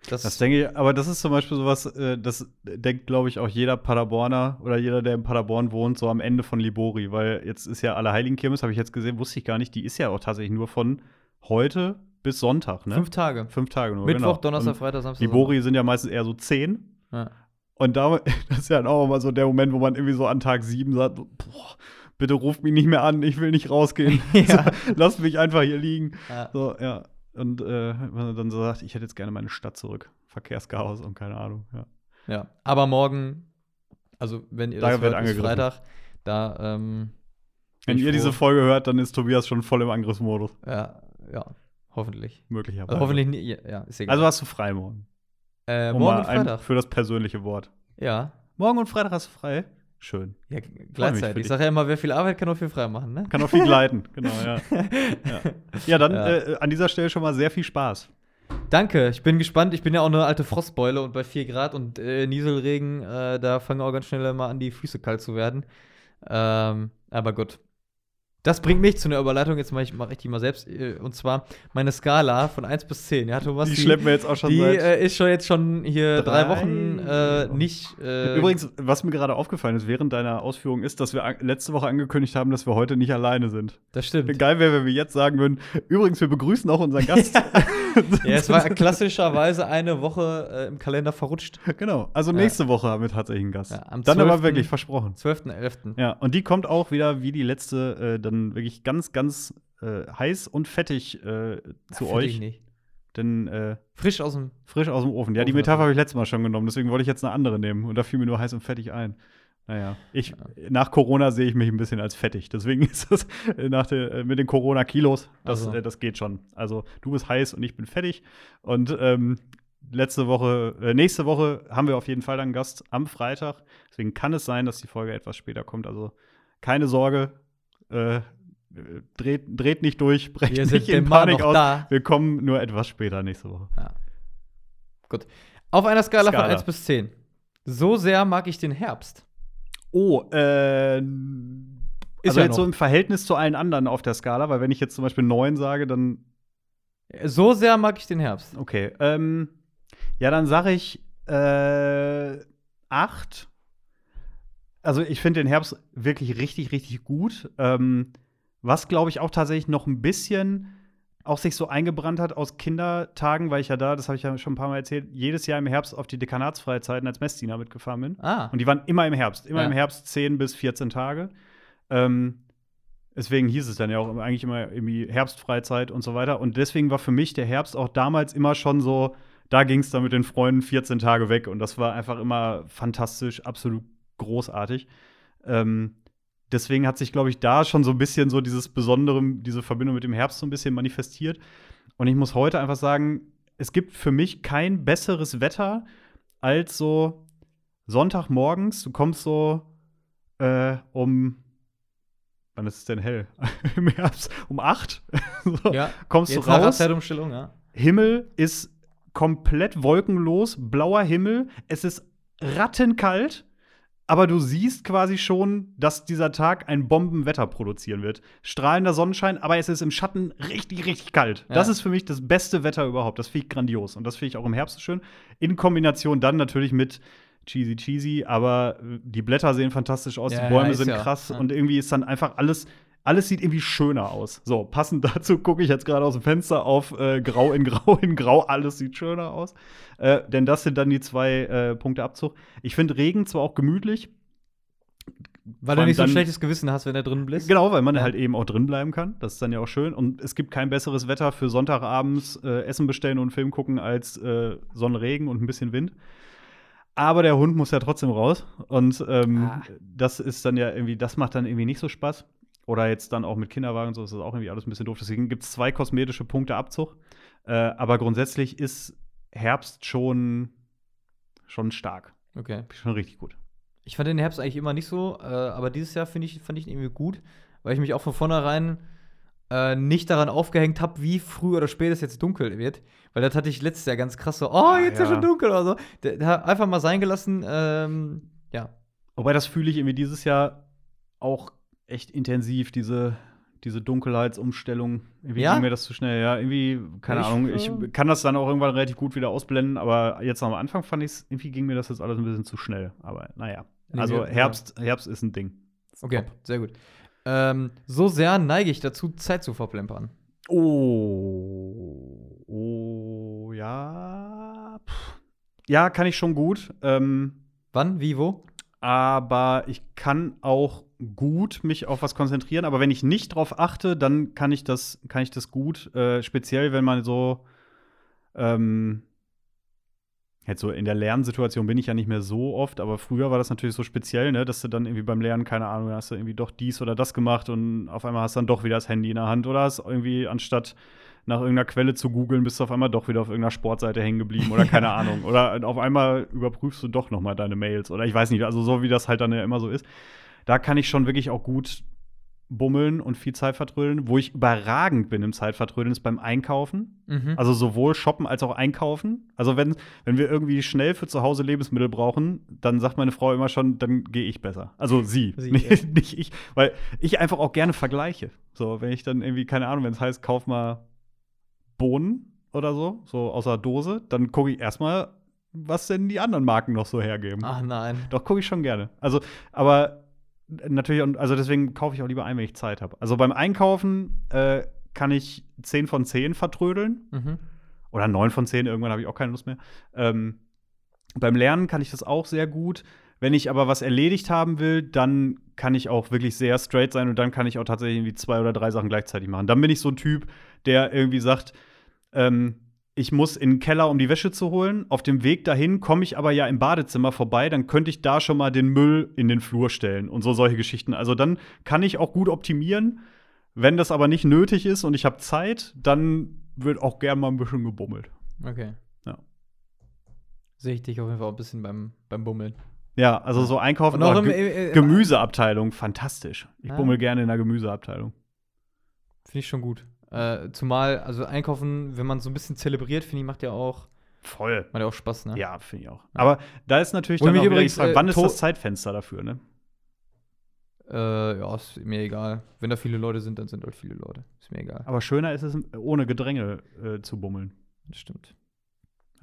Das, das, denke ich, aber das ist zum Beispiel sowas, äh, das denkt, glaube ich, auch jeder Paderborner oder jeder, der in Paderborn wohnt, so am Ende von Libori, weil jetzt ist ja Allerheiligenkirmes, habe ich jetzt gesehen, wusste ich gar nicht, die ist ja auch tatsächlich nur von heute bis Sonntag, ne? Fünf Tage. Fünf Tage nur. Mittwoch, genau. Donnerstag, Freitag, Samstag. Libori sind ja meistens eher so zehn. Ja. Und da, das ist ja dann auch immer so der Moment, wo man irgendwie so an Tag sieben sagt, boah, bitte ruft mich nicht mehr an, ich will nicht rausgehen. ja. Lasst mich einfach hier liegen. Ja. So, ja. Und äh, wenn man dann so sagt, ich hätte jetzt gerne meine Stadt zurück. Verkehrschaos und keine Ahnung, ja. Ja, aber morgen, also wenn ihr da das hört, ist Freitag, da ähm, Wenn ihr froh. diese Folge hört, dann ist Tobias schon voll im Angriffsmodus. Ja, ja, hoffentlich. Möglicherweise. Also hoffentlich nie, ja, ist egal. Also hast du frei morgen. Äh, morgen und Freitag. für das persönliche Wort. Ja. Morgen und Freitag hast du frei? Schön. Ja, gleichzeitig. Ich sage ja immer, wer viel Arbeit kann auch viel frei machen, ne? Kann auch viel gleiten, genau, ja. ja. ja. dann ja. Äh, an dieser Stelle schon mal sehr viel Spaß. Danke, ich bin gespannt. Ich bin ja auch eine alte Frostbeule und bei 4 Grad und äh, Nieselregen, äh, da fangen auch ganz schnell mal an, die Füße kalt zu werden. Ähm, aber gut, das bringt mich zu einer Überleitung, jetzt mache ich, mach ich die mal selbst. Äh, und zwar meine Skala von 1 bis 10. Ja, Thomas, die, die schleppen wir jetzt auch schon die, seit. Äh, ist schon jetzt schon hier drei, drei Wochen äh, nicht. Äh Übrigens, was mir gerade aufgefallen ist während deiner Ausführung, ist, dass wir letzte Woche angekündigt haben, dass wir heute nicht alleine sind. Das stimmt. Geil wäre, wenn wir jetzt sagen würden: Übrigens, wir begrüßen auch unseren Gast. ja, es war klassischerweise eine Woche äh, im Kalender verrutscht. Genau. Also nächste ja. Woche haben wir tatsächlich einen Gast. Ja, Dann 12. aber wirklich versprochen. 12.11. Ja, und die kommt auch wieder wie die letzte, äh, dann wirklich ganz, ganz äh, heiß und fettig äh, zu Ach, euch. Nicht. Denn äh, frisch aus dem frisch aus dem Ofen. Ja, die Metapher habe ich letztes Mal schon genommen, deswegen wollte ich jetzt eine andere nehmen und da fiel mir nur heiß und fettig ein. Naja, ich, ja. nach Corona sehe ich mich ein bisschen als fettig. Deswegen ist das nach de, äh, mit den Corona-Kilos, das, also. äh, das geht schon. Also du bist heiß und ich bin fettig. Und ähm, letzte Woche, äh, nächste Woche haben wir auf jeden Fall einen Gast am Freitag. Deswegen kann es sein, dass die Folge etwas später kommt. Also keine Sorge, äh, dreht, dreht nicht durch, brecht wir nicht in Panik aus. Da. Wir kommen nur etwas später nächste Woche. Ja. Gut. Auf einer Skala, Skala von 1 bis 10. So sehr mag ich den Herbst. Oh, äh. Ist also ja jetzt noch. so im Verhältnis zu allen anderen auf der Skala, weil wenn ich jetzt zum Beispiel 9 sage, dann. So sehr mag ich den Herbst. Okay. Ähm, ja, dann sage ich äh, 8. Also ich finde den Herbst wirklich richtig, richtig gut. Ähm, was, glaube ich, auch tatsächlich noch ein bisschen auch sich so eingebrannt hat aus Kindertagen, weil ich ja da, das habe ich ja schon ein paar Mal erzählt, jedes Jahr im Herbst auf die Dekanatsfreizeiten als Messdiener mitgefahren bin. Ah. Und die waren immer im Herbst, immer ja. im Herbst 10 bis 14 Tage. Ähm, deswegen hieß es dann ja auch eigentlich immer irgendwie Herbstfreizeit und so weiter. Und deswegen war für mich der Herbst auch damals immer schon so da ging es dann mit den Freunden 14 Tage weg und das war einfach immer fantastisch, absolut großartig. Ähm, deswegen hat sich, glaube ich, da schon so ein bisschen so dieses Besondere, diese Verbindung mit dem Herbst so ein bisschen manifestiert. Und ich muss heute einfach sagen, es gibt für mich kein besseres Wetter als so Sonntagmorgens. Du kommst so äh, um wann ist es denn hell? Im Herbst um acht so, Ja, kommst du raus. Zeitumstellung, ja. Himmel ist komplett wolkenlos, blauer Himmel. Es ist rattenkalt, aber du siehst quasi schon, dass dieser Tag ein Bombenwetter produzieren wird. Strahlender Sonnenschein, aber es ist im Schatten richtig, richtig kalt. Ja. Das ist für mich das beste Wetter überhaupt. Das finde ich grandios. Und das finde ich auch im Herbst schön. In Kombination dann natürlich mit cheesy, cheesy, aber äh, die Blätter sehen fantastisch aus, Ja, die Bäume ja, sind krass und irgendwie ist dann einfach alles alles sieht irgendwie schöner aus. So, passend dazu gucke ich jetzt gerade aus dem Fenster auf äh, Grau in Grau in Grau. Alles sieht schöner aus. Äh, denn das sind dann die zwei äh, Punkte Abzug. Ich finde Regen zwar auch gemütlich. Weil du nicht so ein schlechtes Gewissen hast, wenn du drin bist. Genau, weil man Ja. halt eben auch drin bleiben kann. Das ist dann ja auch schön. Und es gibt kein besseres Wetter für Sonntagabends äh, Essen bestellen und Film gucken als äh, Sonnenregen und ein bisschen Wind. Aber der Hund muss ja trotzdem raus. Und ähm, Ah. das ist dann ja irgendwie, das macht dann irgendwie nicht so Spaß. Oder jetzt dann auch mit Kinderwagen und so ist das auch irgendwie alles ein bisschen doof. Deswegen gibt es zwei kosmetische Punkte Abzug. Äh, aber grundsätzlich ist Herbst schon, schon stark. Okay. Schon richtig gut. Ich fand den Herbst eigentlich immer nicht so, äh, aber dieses Jahr ich, fand ich ihn irgendwie gut, weil ich mich auch von vornherein äh, nicht daran aufgehängt habe, wie früh oder spät es jetzt dunkel wird. Weil das hatte ich letztes Jahr ganz krass so, oh, Ah, jetzt ist ja. ja schon dunkel oder so. Der hat einfach mal sein gelassen, ähm, ja. Wobei das fühle ich irgendwie dieses Jahr auch echt intensiv, diese, diese Dunkelheitsumstellung. Irgendwie Ja? ging mir das zu schnell. Ja, irgendwie, keine Ich, Ahnung. Ich äh, kann das dann auch irgendwann relativ gut wieder ausblenden, aber jetzt am Anfang fand ich es, irgendwie ging mir das jetzt alles ein bisschen zu schnell. Aber naja. Nee, Also Herbst, Herbst ist ein Ding. Okay, Top. sehr gut. Ähm, so sehr neige ich dazu, Zeit zu verplempern. Oh, oh, ja. Pff. Ja, kann ich schon gut. Ähm, Wann, wie, wo? aber ich kann auch gut mich auf was konzentrieren. Aber wenn ich nicht drauf achte, dann kann ich das, kann ich das gut. Äh, speziell, wenn man so ähm, jetzt so in der Lernsituation bin ich ja nicht mehr so oft, aber früher war das natürlich so speziell, ne, dass du dann irgendwie beim Lernen, keine Ahnung, hast du irgendwie doch dies oder das gemacht und auf einmal hast du dann doch wieder das Handy in der Hand oder hast irgendwie anstatt nach irgendeiner Quelle zu googeln, bist du auf einmal doch wieder auf irgendeiner Sportseite hängen geblieben oder keine Ahnung. Oder auf einmal überprüfst du doch noch mal deine Mails oder ich weiß nicht, also so wie das halt dann ja immer so ist. Da kann ich schon wirklich auch gut bummeln und viel Zeit vertrödeln. Wo ich überragend bin im Zeitvertrödeln, ist beim Einkaufen. Mhm. Also sowohl shoppen als auch einkaufen. Also wenn, wenn wir irgendwie schnell für zu Hause Lebensmittel brauchen, dann sagt meine Frau immer schon, dann gehe ich besser. Also sie, Sie, nicht, ja. nicht ich. Weil ich einfach auch gerne vergleiche. So, wenn ich dann irgendwie, keine Ahnung, wenn es heißt, kauf mal Bohnen oder so, so aus der Dose, dann gucke ich erstmal, was denn die anderen Marken noch so hergeben. Ach nein. Doch, gucke ich schon gerne. Also, aber natürlich, und- also deswegen kaufe ich auch lieber ein, wenn ich Zeit habe. Also beim Einkaufen äh, kann ich 10 von 10 vertrödeln. Mhm. Oder 9 von 10, irgendwann habe ich auch keine Lust mehr. Ähm, beim Lernen kann ich das auch sehr gut. Wenn ich aber was erledigt haben will, dann kann ich auch wirklich sehr straight sein und dann kann ich auch tatsächlich irgendwie zwei oder drei Sachen gleichzeitig machen. Dann bin ich so ein Typ, der irgendwie sagt, ähm, ich muss in den Keller, um die Wäsche zu holen. Auf dem Weg dahin komme ich aber ja im Badezimmer vorbei. Dann könnte ich da schon mal den Müll in den Flur stellen und so solche Geschichten. Also dann kann ich auch gut optimieren. Wenn das aber nicht nötig ist und ich habe Zeit, dann wird auch gern mal ein bisschen gebummelt. Okay. Ja. Sehe ich dich auf jeden Fall auch ein bisschen beim, beim Bummeln. Ja, also so einkaufen im, Ge äh, äh, Gemüseabteilung, fantastisch. Ich Ah. bummel gerne in der Gemüseabteilung. Finde ich schon gut. Äh, zumal, also einkaufen, wenn man so ein bisschen zelebriert, finde ich, macht ja auch, Voll. macht ja auch Spaß, ne? Ja, finde ich auch. Aber da ist natürlich Wo dann auch wieder die übrigens, Frage, äh, wann ist das Zeitfenster dafür, ne? Äh, ja, ist mir egal. Wenn da viele Leute sind, dann sind halt viele Leute. Ist mir egal. Aber schöner ist es, ohne Gedränge äh, zu bummeln. Das stimmt.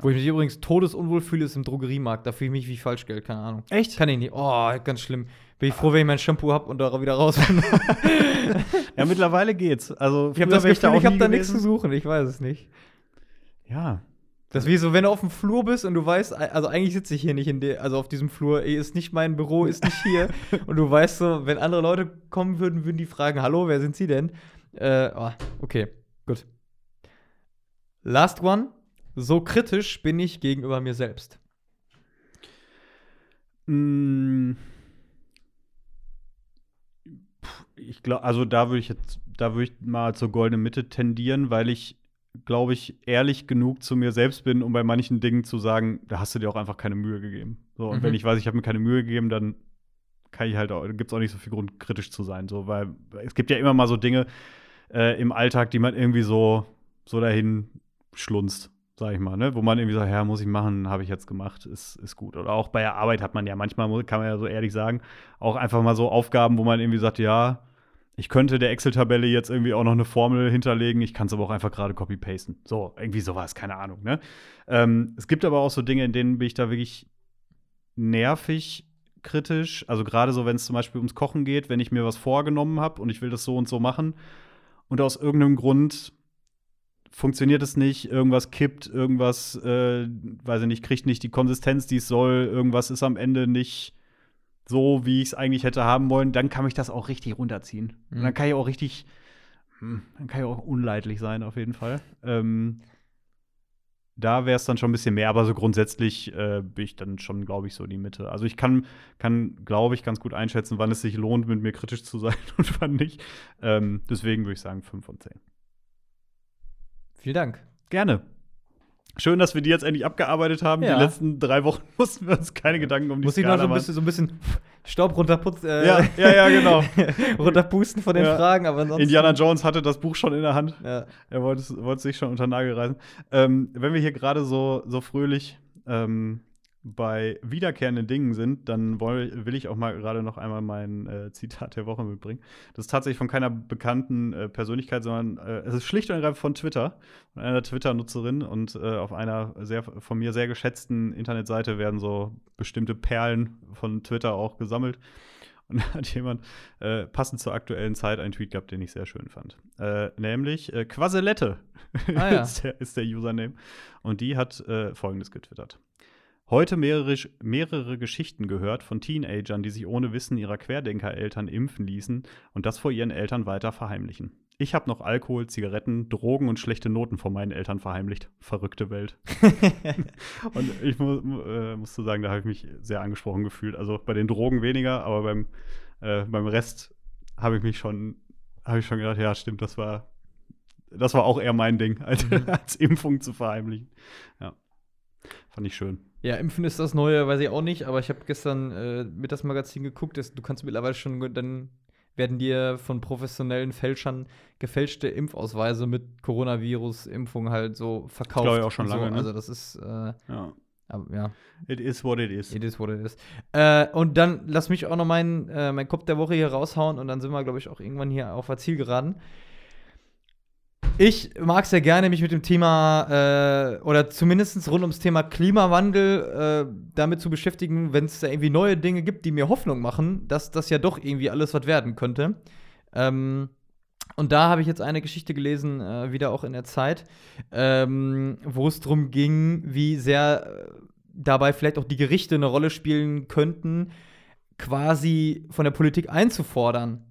Wo ich mich übrigens todesunwohl fühle, ist im Drogeriemarkt. Da fühle ich mich wie Falschgeld, keine Ahnung. Echt? Kann ich nicht. Oh, ganz schlimm. Bin ich froh, wenn ich mein Shampoo hab und da wieder raus bin. Ja, mittlerweile geht's. Also, ich habe das Gefühl, ich habe da nichts zu suchen. Ich weiß es nicht. Ja. Das ist wie so, wenn du auf dem Flur bist und du weißt, also eigentlich sitze ich hier nicht in der, also auf diesem Flur, eh, ist nicht mein Büro, ist nicht hier. und du weißt so, wenn andere Leute kommen würden, würden die fragen, hallo, wer sind sie denn? Äh, oh, okay, gut. Last one. So kritisch bin ich gegenüber mir selbst? Mm. Ich glaube, also da würde ich jetzt, da würde ich mal zur goldenen Mitte tendieren, weil ich, glaube ich, ehrlich genug zu mir selbst bin, um bei manchen Dingen zu sagen, da hast du dir auch einfach keine Mühe gegeben. So, und Mhm. wenn ich weiß, ich habe mir keine Mühe gegeben, dann kann ich halt auch, gibt es auch nicht so viel Grund, kritisch zu sein. So, weil es gibt ja immer mal so Dinge äh, im Alltag, die man irgendwie so, so dahin schlunzt, sag ich mal, ne? Wo man irgendwie sagt, ja, muss ich machen, habe ich jetzt gemacht, ist, ist gut. Oder auch bei der Arbeit hat man ja manchmal, kann man ja so ehrlich sagen, auch einfach mal so Aufgaben, wo man irgendwie sagt, ja, ich könnte der Excel-Tabelle jetzt irgendwie auch noch eine Formel hinterlegen, ich kann es aber auch einfach gerade copy-pasten. So, irgendwie sowas, keine Ahnung, ne? Ähm, es gibt aber auch so Dinge, in denen bin ich da wirklich nervig kritisch. Also gerade so, wenn es zum Beispiel ums Kochen geht, wenn ich mir was vorgenommen habe und ich will das so und so machen und aus irgendeinem Grund funktioniert es nicht, irgendwas kippt, irgendwas, äh, weiß ich nicht, kriegt nicht die Konsistenz, die es soll, irgendwas ist am Ende nicht so, wie ich es eigentlich hätte haben wollen, dann kann mich das auch richtig runterziehen. Und Mhm. dann kann ich auch richtig, hm, dann kann ich auch unleidlich sein, auf jeden Fall. Ähm, da wäre es dann schon ein bisschen mehr, aber so grundsätzlich äh, bin ich dann schon, glaube ich, so die Mitte. Also ich kann, kann glaube ich, ganz gut einschätzen, wann es sich lohnt, mit mir kritisch zu sein und wann nicht. Ähm, deswegen würde ich sagen 5 von 10. Vielen Dank. Gerne. Schön, dass wir die jetzt endlich abgearbeitet haben. Ja. Die letzten drei Wochen mussten wir uns keine Gedanken um die Muss ich noch so Skala ein bisschen, so ein bisschen Staub runterputzen, äh, Ja, ja, ja, genau. runterpusten von den Ja. Fragen, aber ansonsten. Indiana Jones hatte das Buch schon in der Hand. Ja. Er wollte, wollte sich schon unter den Nagel reißen. Ähm, wenn wir hier gerade so, so fröhlich ähm, bei wiederkehrenden Dingen sind, dann woll, will ich auch mal gerade noch einmal mein äh, Zitat der Woche mitbringen. Das ist tatsächlich von keiner bekannten äh, Persönlichkeit, sondern äh, es ist schlicht und ergreifend von Twitter, von einer Twitter-Nutzerin und äh, auf einer sehr, von mir sehr geschätzten Internetseite werden so bestimmte Perlen von Twitter auch gesammelt. Und da hat jemand äh, passend zur aktuellen Zeit einen Tweet gehabt, den ich sehr schön fand. Äh, nämlich äh, Quaselette Ah, ja. ist, der, ist der Username. Und die hat folgendes getwittert. Heute mehrere, mehrere Geschichten gehört von Teenagern, die sich ohne Wissen ihrer Querdenker-Eltern impfen ließen und das vor ihren Eltern weiter verheimlichen. Ich habe noch Alkohol, Zigaretten, Drogen und schlechte Noten vor meinen Eltern verheimlicht. Verrückte Welt. Und ich mu äh, musste sagen, da habe ich mich sehr angesprochen gefühlt. Also bei den Drogen weniger, aber beim, äh, beim Rest habe ich mich schon, habe ich schon gedacht, ja, stimmt, das war, das war auch eher mein Ding, als, Mhm. als Impfung zu verheimlichen. Ja. Fand ich schön. Ja, Impfen ist das Neue, weiß ich auch nicht, aber ich habe gestern äh, mit das Magazin geguckt, das, du kannst mittlerweile schon, dann werden dir von professionellen Fälschern gefälschte Impfausweise mit Coronavirus-Impfung halt so verkauft. glaub ich auch schon und so. lange, ne? Also das ist, äh, Ja. aber, ja, It is what it is. it is what it is. Äh, und dann lass mich auch noch meinen äh, mein Kopf der Woche hier raushauen und dann sind wir, glaube ich, auch irgendwann hier auf der Zielgeraden. Ich mag sehr gerne mich mit dem Thema äh, oder zumindest rund ums Thema Klimawandel äh, damit zu beschäftigen, wenn es da irgendwie neue Dinge gibt, die mir Hoffnung machen, dass das ja doch irgendwie alles was werden könnte. Ähm, und da habe ich jetzt eine Geschichte gelesen, äh, wieder auch in der Zeit, ähm, wo es darum ging, wie sehr äh, dabei vielleicht auch die Gerichte eine Rolle spielen könnten, quasi von der Politik einzufordern,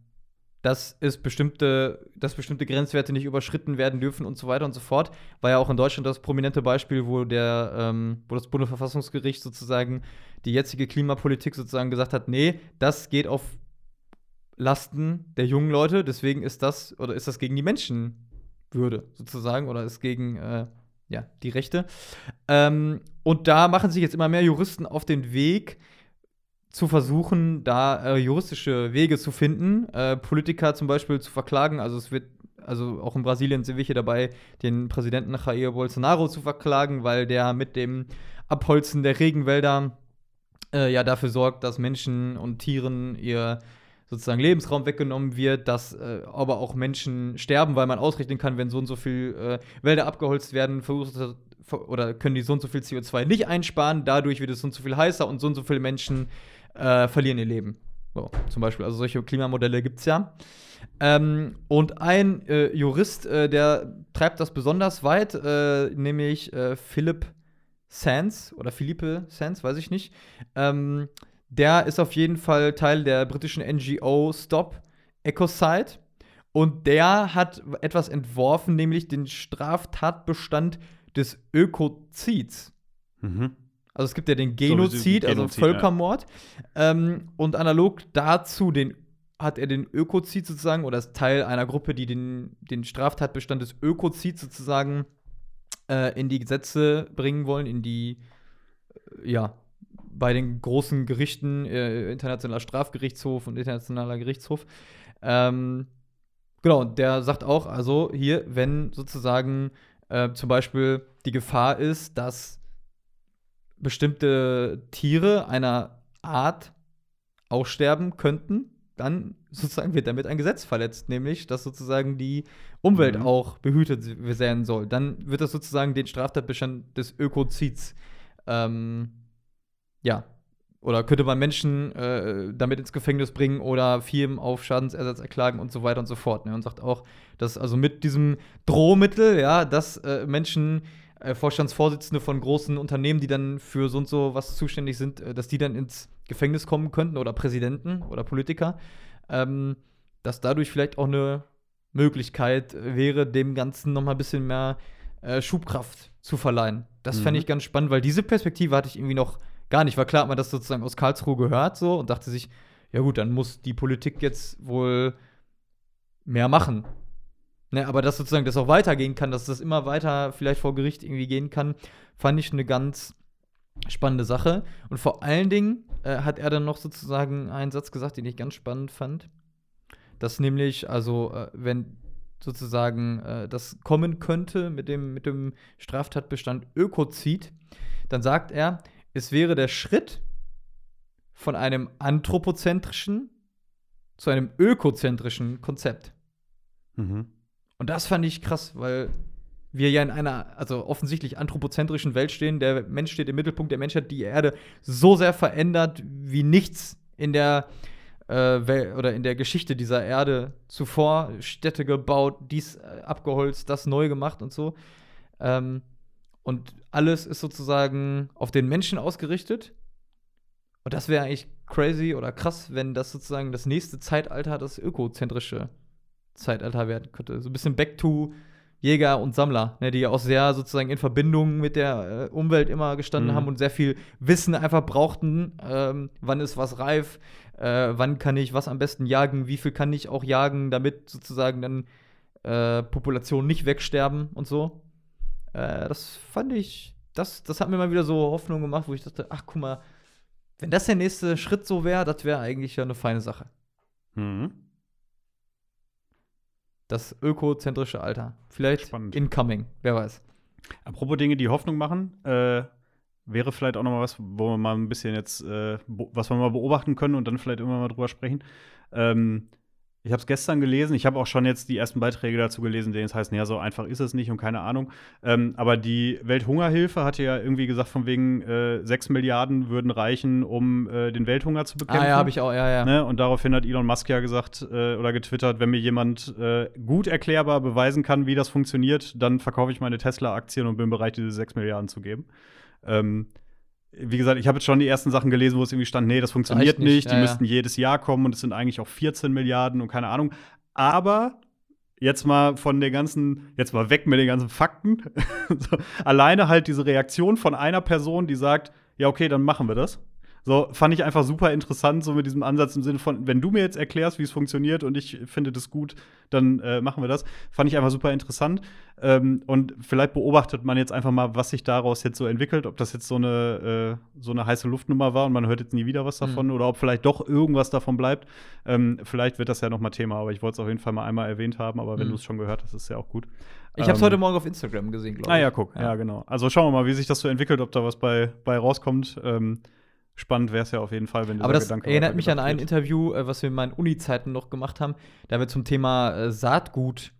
dass es bestimmte, dass bestimmte Grenzwerte nicht überschritten werden dürfen und so weiter und so fort. War ja auch in Deutschland das prominente Beispiel, wo der, ähm, wo das Bundesverfassungsgericht sozusagen die jetzige Klimapolitik sozusagen gesagt hat, nee, das geht auf Lasten der jungen Leute, deswegen ist das oder ist das gegen die Menschenwürde sozusagen oder ist gegen äh, ja, die Rechte. Ähm, und da machen sich jetzt immer mehr Juristen auf den Weg, zu versuchen, da äh, juristische Wege zu finden, äh, Politiker zum Beispiel zu verklagen. Also es wird, also auch in Brasilien sind wir hier dabei, den Präsidenten Jair Bolsonaro zu verklagen, weil der mit dem Abholzen der Regenwälder äh, ja dafür sorgt, dass Menschen und Tieren ihr sozusagen Lebensraum weggenommen wird, dass äh, aber auch Menschen sterben, weil man ausrechnen kann, wenn so und so viel äh, Wälder abgeholzt werden, verursacht oder können die so und so viel CO2 nicht einsparen, dadurch wird es so und so viel heißer und so und so viele Menschen äh, verlieren ihr Leben. So, zum Beispiel, also solche Klimamodelle gibt es ja. Ähm, und ein äh, Jurist, äh, der treibt das besonders weit, äh, nämlich äh, Philip Sands oder Philippe Sands, weiß ich nicht. Ähm, der ist auf jeden Fall Teil der britischen NGO Stop Ecocide. Und der hat etwas entworfen, nämlich den Straftatbestand des Ökozids. Mhm. Also es gibt ja den Genozid, also Genozid, ja. Völkermord. Ähm, und analog dazu den, hat er den Ökozid sozusagen oder ist Teil einer Gruppe, die den, den Straftatbestand des Ökozids sozusagen äh, in die Gesetze bringen wollen, in die, äh, ja, bei den großen Gerichten, äh, Internationaler Strafgerichtshof und Internationaler Gerichtshof. Ähm, genau, und der sagt auch, also hier, wenn sozusagen äh, zum Beispiel die Gefahr ist, dass bestimmte Tiere einer Art aussterben könnten, dann sozusagen wird damit ein Gesetz verletzt, nämlich dass sozusagen die Umwelt Mhm. auch behütet werden soll. Dann wird das sozusagen den Straftatbestand des Ökozids, ähm, ja, oder könnte man Menschen äh, damit ins Gefängnis bringen oder Firmen auf Schadensersatz erklagen und so weiter und so fort. Ne? Und sagt auch, dass also mit diesem Drohmittel, ja, dass äh, Menschen, äh, Vorstandsvorsitzende von großen Unternehmen, die dann für so und so was zuständig sind, äh, dass die dann ins Gefängnis kommen könnten oder Präsidenten oder Politiker, ähm, dass dadurch vielleicht auch eine Möglichkeit wäre, dem Ganzen noch mal ein bisschen mehr äh, Schubkraft zu verleihen. Das Mhm. fände ich ganz spannend, weil diese Perspektive hatte ich irgendwie noch gar nicht. War klar, hat man das sozusagen aus Karlsruhe gehört so und dachte sich, ja gut, dann muss die Politik jetzt wohl mehr machen. Ne, aber dass sozusagen das auch weitergehen kann, dass das immer weiter vielleicht vor Gericht irgendwie gehen kann, fand ich eine ganz spannende Sache. Und vor allen Dingen äh, hat er dann noch sozusagen einen Satz gesagt, den ich ganz spannend fand. Dass nämlich, also, äh, wenn sozusagen äh, das kommen könnte mit dem, mit dem Straftatbestand Ökozid, dann sagt er, es wäre der Schritt von einem anthropozentrischen zu einem ökozentrischen Konzept. Mhm. Und das fand ich krass, weil wir ja in einer, also offensichtlich anthropozentrischen Welt stehen. Der Mensch steht im Mittelpunkt, der Mensch hat die Erde so sehr verändert wie nichts in der äh, Wel oder in der Geschichte dieser Erde zuvor. Städte gebaut, dies äh, abgeholzt, das neu gemacht und so. Ähm, und alles ist sozusagen auf den Menschen ausgerichtet. Und das wäre eigentlich crazy oder krass, wenn das sozusagen das nächste Zeitalter das ökozentrische Zeitalter werden könnte. So ein bisschen back to Jäger und Sammler, ne, die ja auch sehr sozusagen in Verbindung mit der äh, Umwelt immer gestanden Mhm. haben und sehr viel Wissen einfach brauchten. Ähm, wann ist was reif? Äh, wann kann ich was am besten jagen? Wie viel kann ich auch jagen, damit sozusagen dann äh, Populationen nicht wegsterben und so. Äh, das fand ich, das, das hat mir mal wieder so Hoffnung gemacht, wo ich dachte, ach guck mal, wenn das der nächste Schritt so wäre, das wäre eigentlich ja eine feine Sache. Mhm. Das ökozentrische Alter. Vielleicht Spannend. incoming, wer weiß. Apropos Dinge, die Hoffnung machen, äh, wäre vielleicht auch noch mal was, wo wir mal ein bisschen jetzt, äh, was wir mal beobachten können und dann vielleicht immer mal drüber sprechen. Ähm, ich habe es gestern gelesen, ich habe auch schon jetzt die ersten Beiträge dazu gelesen, denen es heißt, naja, so einfach ist es nicht und keine Ahnung. Ähm, aber die Welthungerhilfe hatte ja irgendwie gesagt, von wegen äh, 6 Milliarden würden reichen, um äh, den Welthunger zu bekämpfen. Ah ja, habe ich auch, ja, ja. Ne? Und daraufhin hat Elon Musk ja gesagt äh, oder getwittert, wenn mir jemand äh, gut erklärbar beweisen kann, wie das funktioniert, dann verkaufe ich meine Tesla-Aktien und bin bereit, diese 6 Milliarden zu geben. Ähm, wie gesagt, ich habe jetzt schon die ersten Sachen gelesen, wo es irgendwie stand, nee, das funktioniert nicht, nicht, ja, die ja. müssten jedes Jahr kommen und es sind eigentlich auch 14 Milliarden und keine Ahnung. Aber jetzt mal von der ganzen, jetzt mal weg mit den ganzen Fakten. alleine halt diese Reaktion von einer Person, die sagt, ja, okay, dann machen wir das. So, fand ich einfach super interessant, so mit diesem Ansatz im Sinne von, wenn du mir jetzt erklärst, wie es funktioniert und ich finde das gut, dann äh, machen wir das. Fand ich einfach super interessant. Ähm, und vielleicht beobachtet man jetzt einfach mal, was sich daraus jetzt so entwickelt, ob das jetzt so eine, äh, so eine heiße Luftnummer war und man hört jetzt nie wieder was davon oder ob vielleicht doch irgendwas davon bleibt. Ähm, vielleicht wird das ja noch mal Thema, aber ich wollte es auf jeden Fall mal einmal erwähnt haben, aber wenn Mhm. du es schon gehört hast, ist es ja auch gut. Ich habe es Ähm, heute Morgen auf Instagram gesehen, glaube ich. Ah ja, guck. Ja. genau. Also schauen wir mal, wie sich das so entwickelt, ob da was bei, bei rauskommt. Ähm, spannend wäre es ja auf jeden Fall, wenn dieser Aber das Gedanke erinnert mich an ein weitergedacht Interview, äh, was wir in meinen Uni-Zeiten noch gemacht haben. Da haben wir zum Thema äh, Saatgut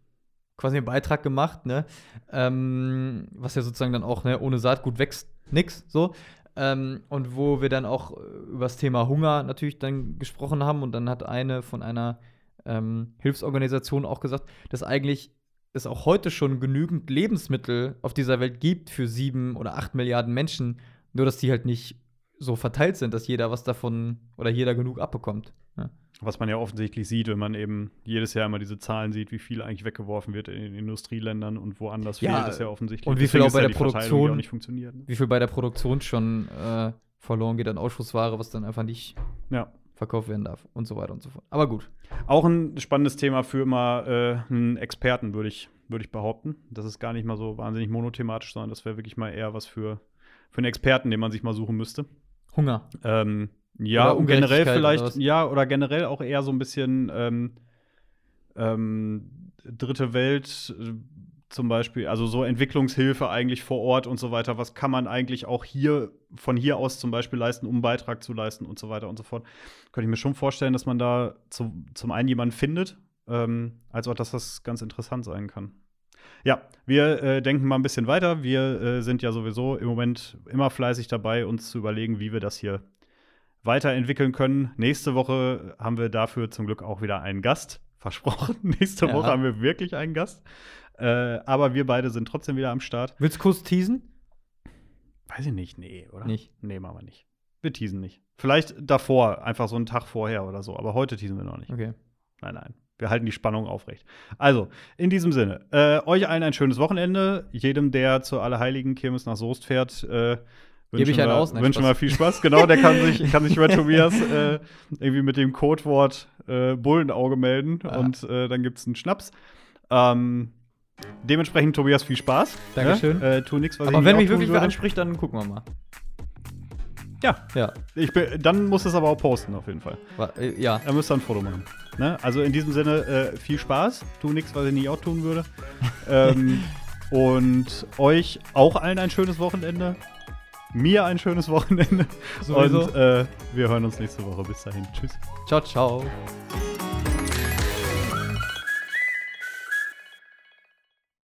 quasi einen Beitrag gemacht, ne? Ähm, was ja sozusagen dann auch, ne, ohne Saatgut wächst nix, so. Ähm, und wo wir dann auch äh, über das Thema Hunger natürlich dann gesprochen haben. Und dann hat eine von einer ähm, Hilfsorganisation auch gesagt, dass eigentlich es auch heute schon genügend Lebensmittel auf dieser Welt gibt für sieben oder acht Milliarden Menschen, nur dass die halt nicht so verteilt sind, dass jeder was davon oder jeder genug abbekommt. Ja. Was man ja offensichtlich sieht, wenn man eben jedes Jahr immer diese Zahlen sieht, wie viel eigentlich weggeworfen wird in den Industrieländern und woanders Ja, fehlt es ja offensichtlich. und wie viel Deswegen auch ist bei ja der Produktion- nicht funktioniert. Ne? Wie viel bei der Produktion schon äh, verloren geht an Ausschussware, was dann einfach nicht Ja. verkauft werden darf und so weiter und so fort. Aber gut. Auch ein spannendes Thema für immer äh, einen Experten, würde ich, würd ich behaupten. Das ist gar nicht mal so wahnsinnig monothematisch, sondern das wäre wirklich mal eher was für, für einen Experten, den man sich mal suchen müsste. Hunger. Ähm, ja, und generell vielleicht, oder ja, oder generell auch eher so ein bisschen ähm, ähm, dritte Welt äh, zum Beispiel, also so Entwicklungshilfe eigentlich vor Ort und so weiter. Was kann man eigentlich auch hier von hier aus zum Beispiel leisten, um einen Beitrag zu leisten und so weiter und so fort. Könnte ich mir schon vorstellen, dass man da zu, zum einen jemanden findet, ähm, als auch, dass das ganz interessant sein kann. Ja, wir äh, denken mal ein bisschen weiter. Wir äh, sind ja sowieso im Moment immer fleißig dabei, uns zu überlegen, wie wir das hier weiterentwickeln können. Nächste Woche haben wir dafür zum Glück auch wieder einen Gast. Versprochen. Nächste Ja. Woche haben wir wirklich einen Gast. Äh, aber wir beide sind trotzdem wieder am Start. Willst du kurz teasen? Weiß ich nicht, nee, oder? Nicht. Nee, machen wir nicht. Wir teasen nicht. Vielleicht davor, einfach so einen Tag vorher oder so. Aber heute teasen wir noch nicht. Okay. Nein, nein. Wir halten die Spannung aufrecht. Also, in diesem Sinne, äh, euch allen ein schönes Wochenende. Jedem, der zur Allerheiligen Kirmes nach Soest fährt, äh, wünschen, ich wir, aus? Nein, wünschen wir viel Spaß. Genau, der kann sich, kann sich bei Tobias äh, irgendwie mit dem Codewort äh, Bullenauge melden Ah. und äh, dann gibt es einen Schnaps. Ähm, dementsprechend, Tobias, viel Spaß. Dankeschön. Ja? Äh, tu nichts, was ich Aber nicht wenn mich wirklich wer anspricht, dann gucken wir mal. Ja, Ja. ich bin, dann muss es aber auch posten, auf jeden Fall. Äh, ja. Er müsste ein Foto machen. Ne? Also in diesem Sinne, äh, viel Spaß. Tu nichts, was ich nicht auch tun würde. ähm, und euch auch allen ein schönes Wochenende. Mir ein schönes Wochenende. Sowieso. Und äh, wir hören uns nächste Woche. Bis dahin. Tschüss. Ciao, ciao.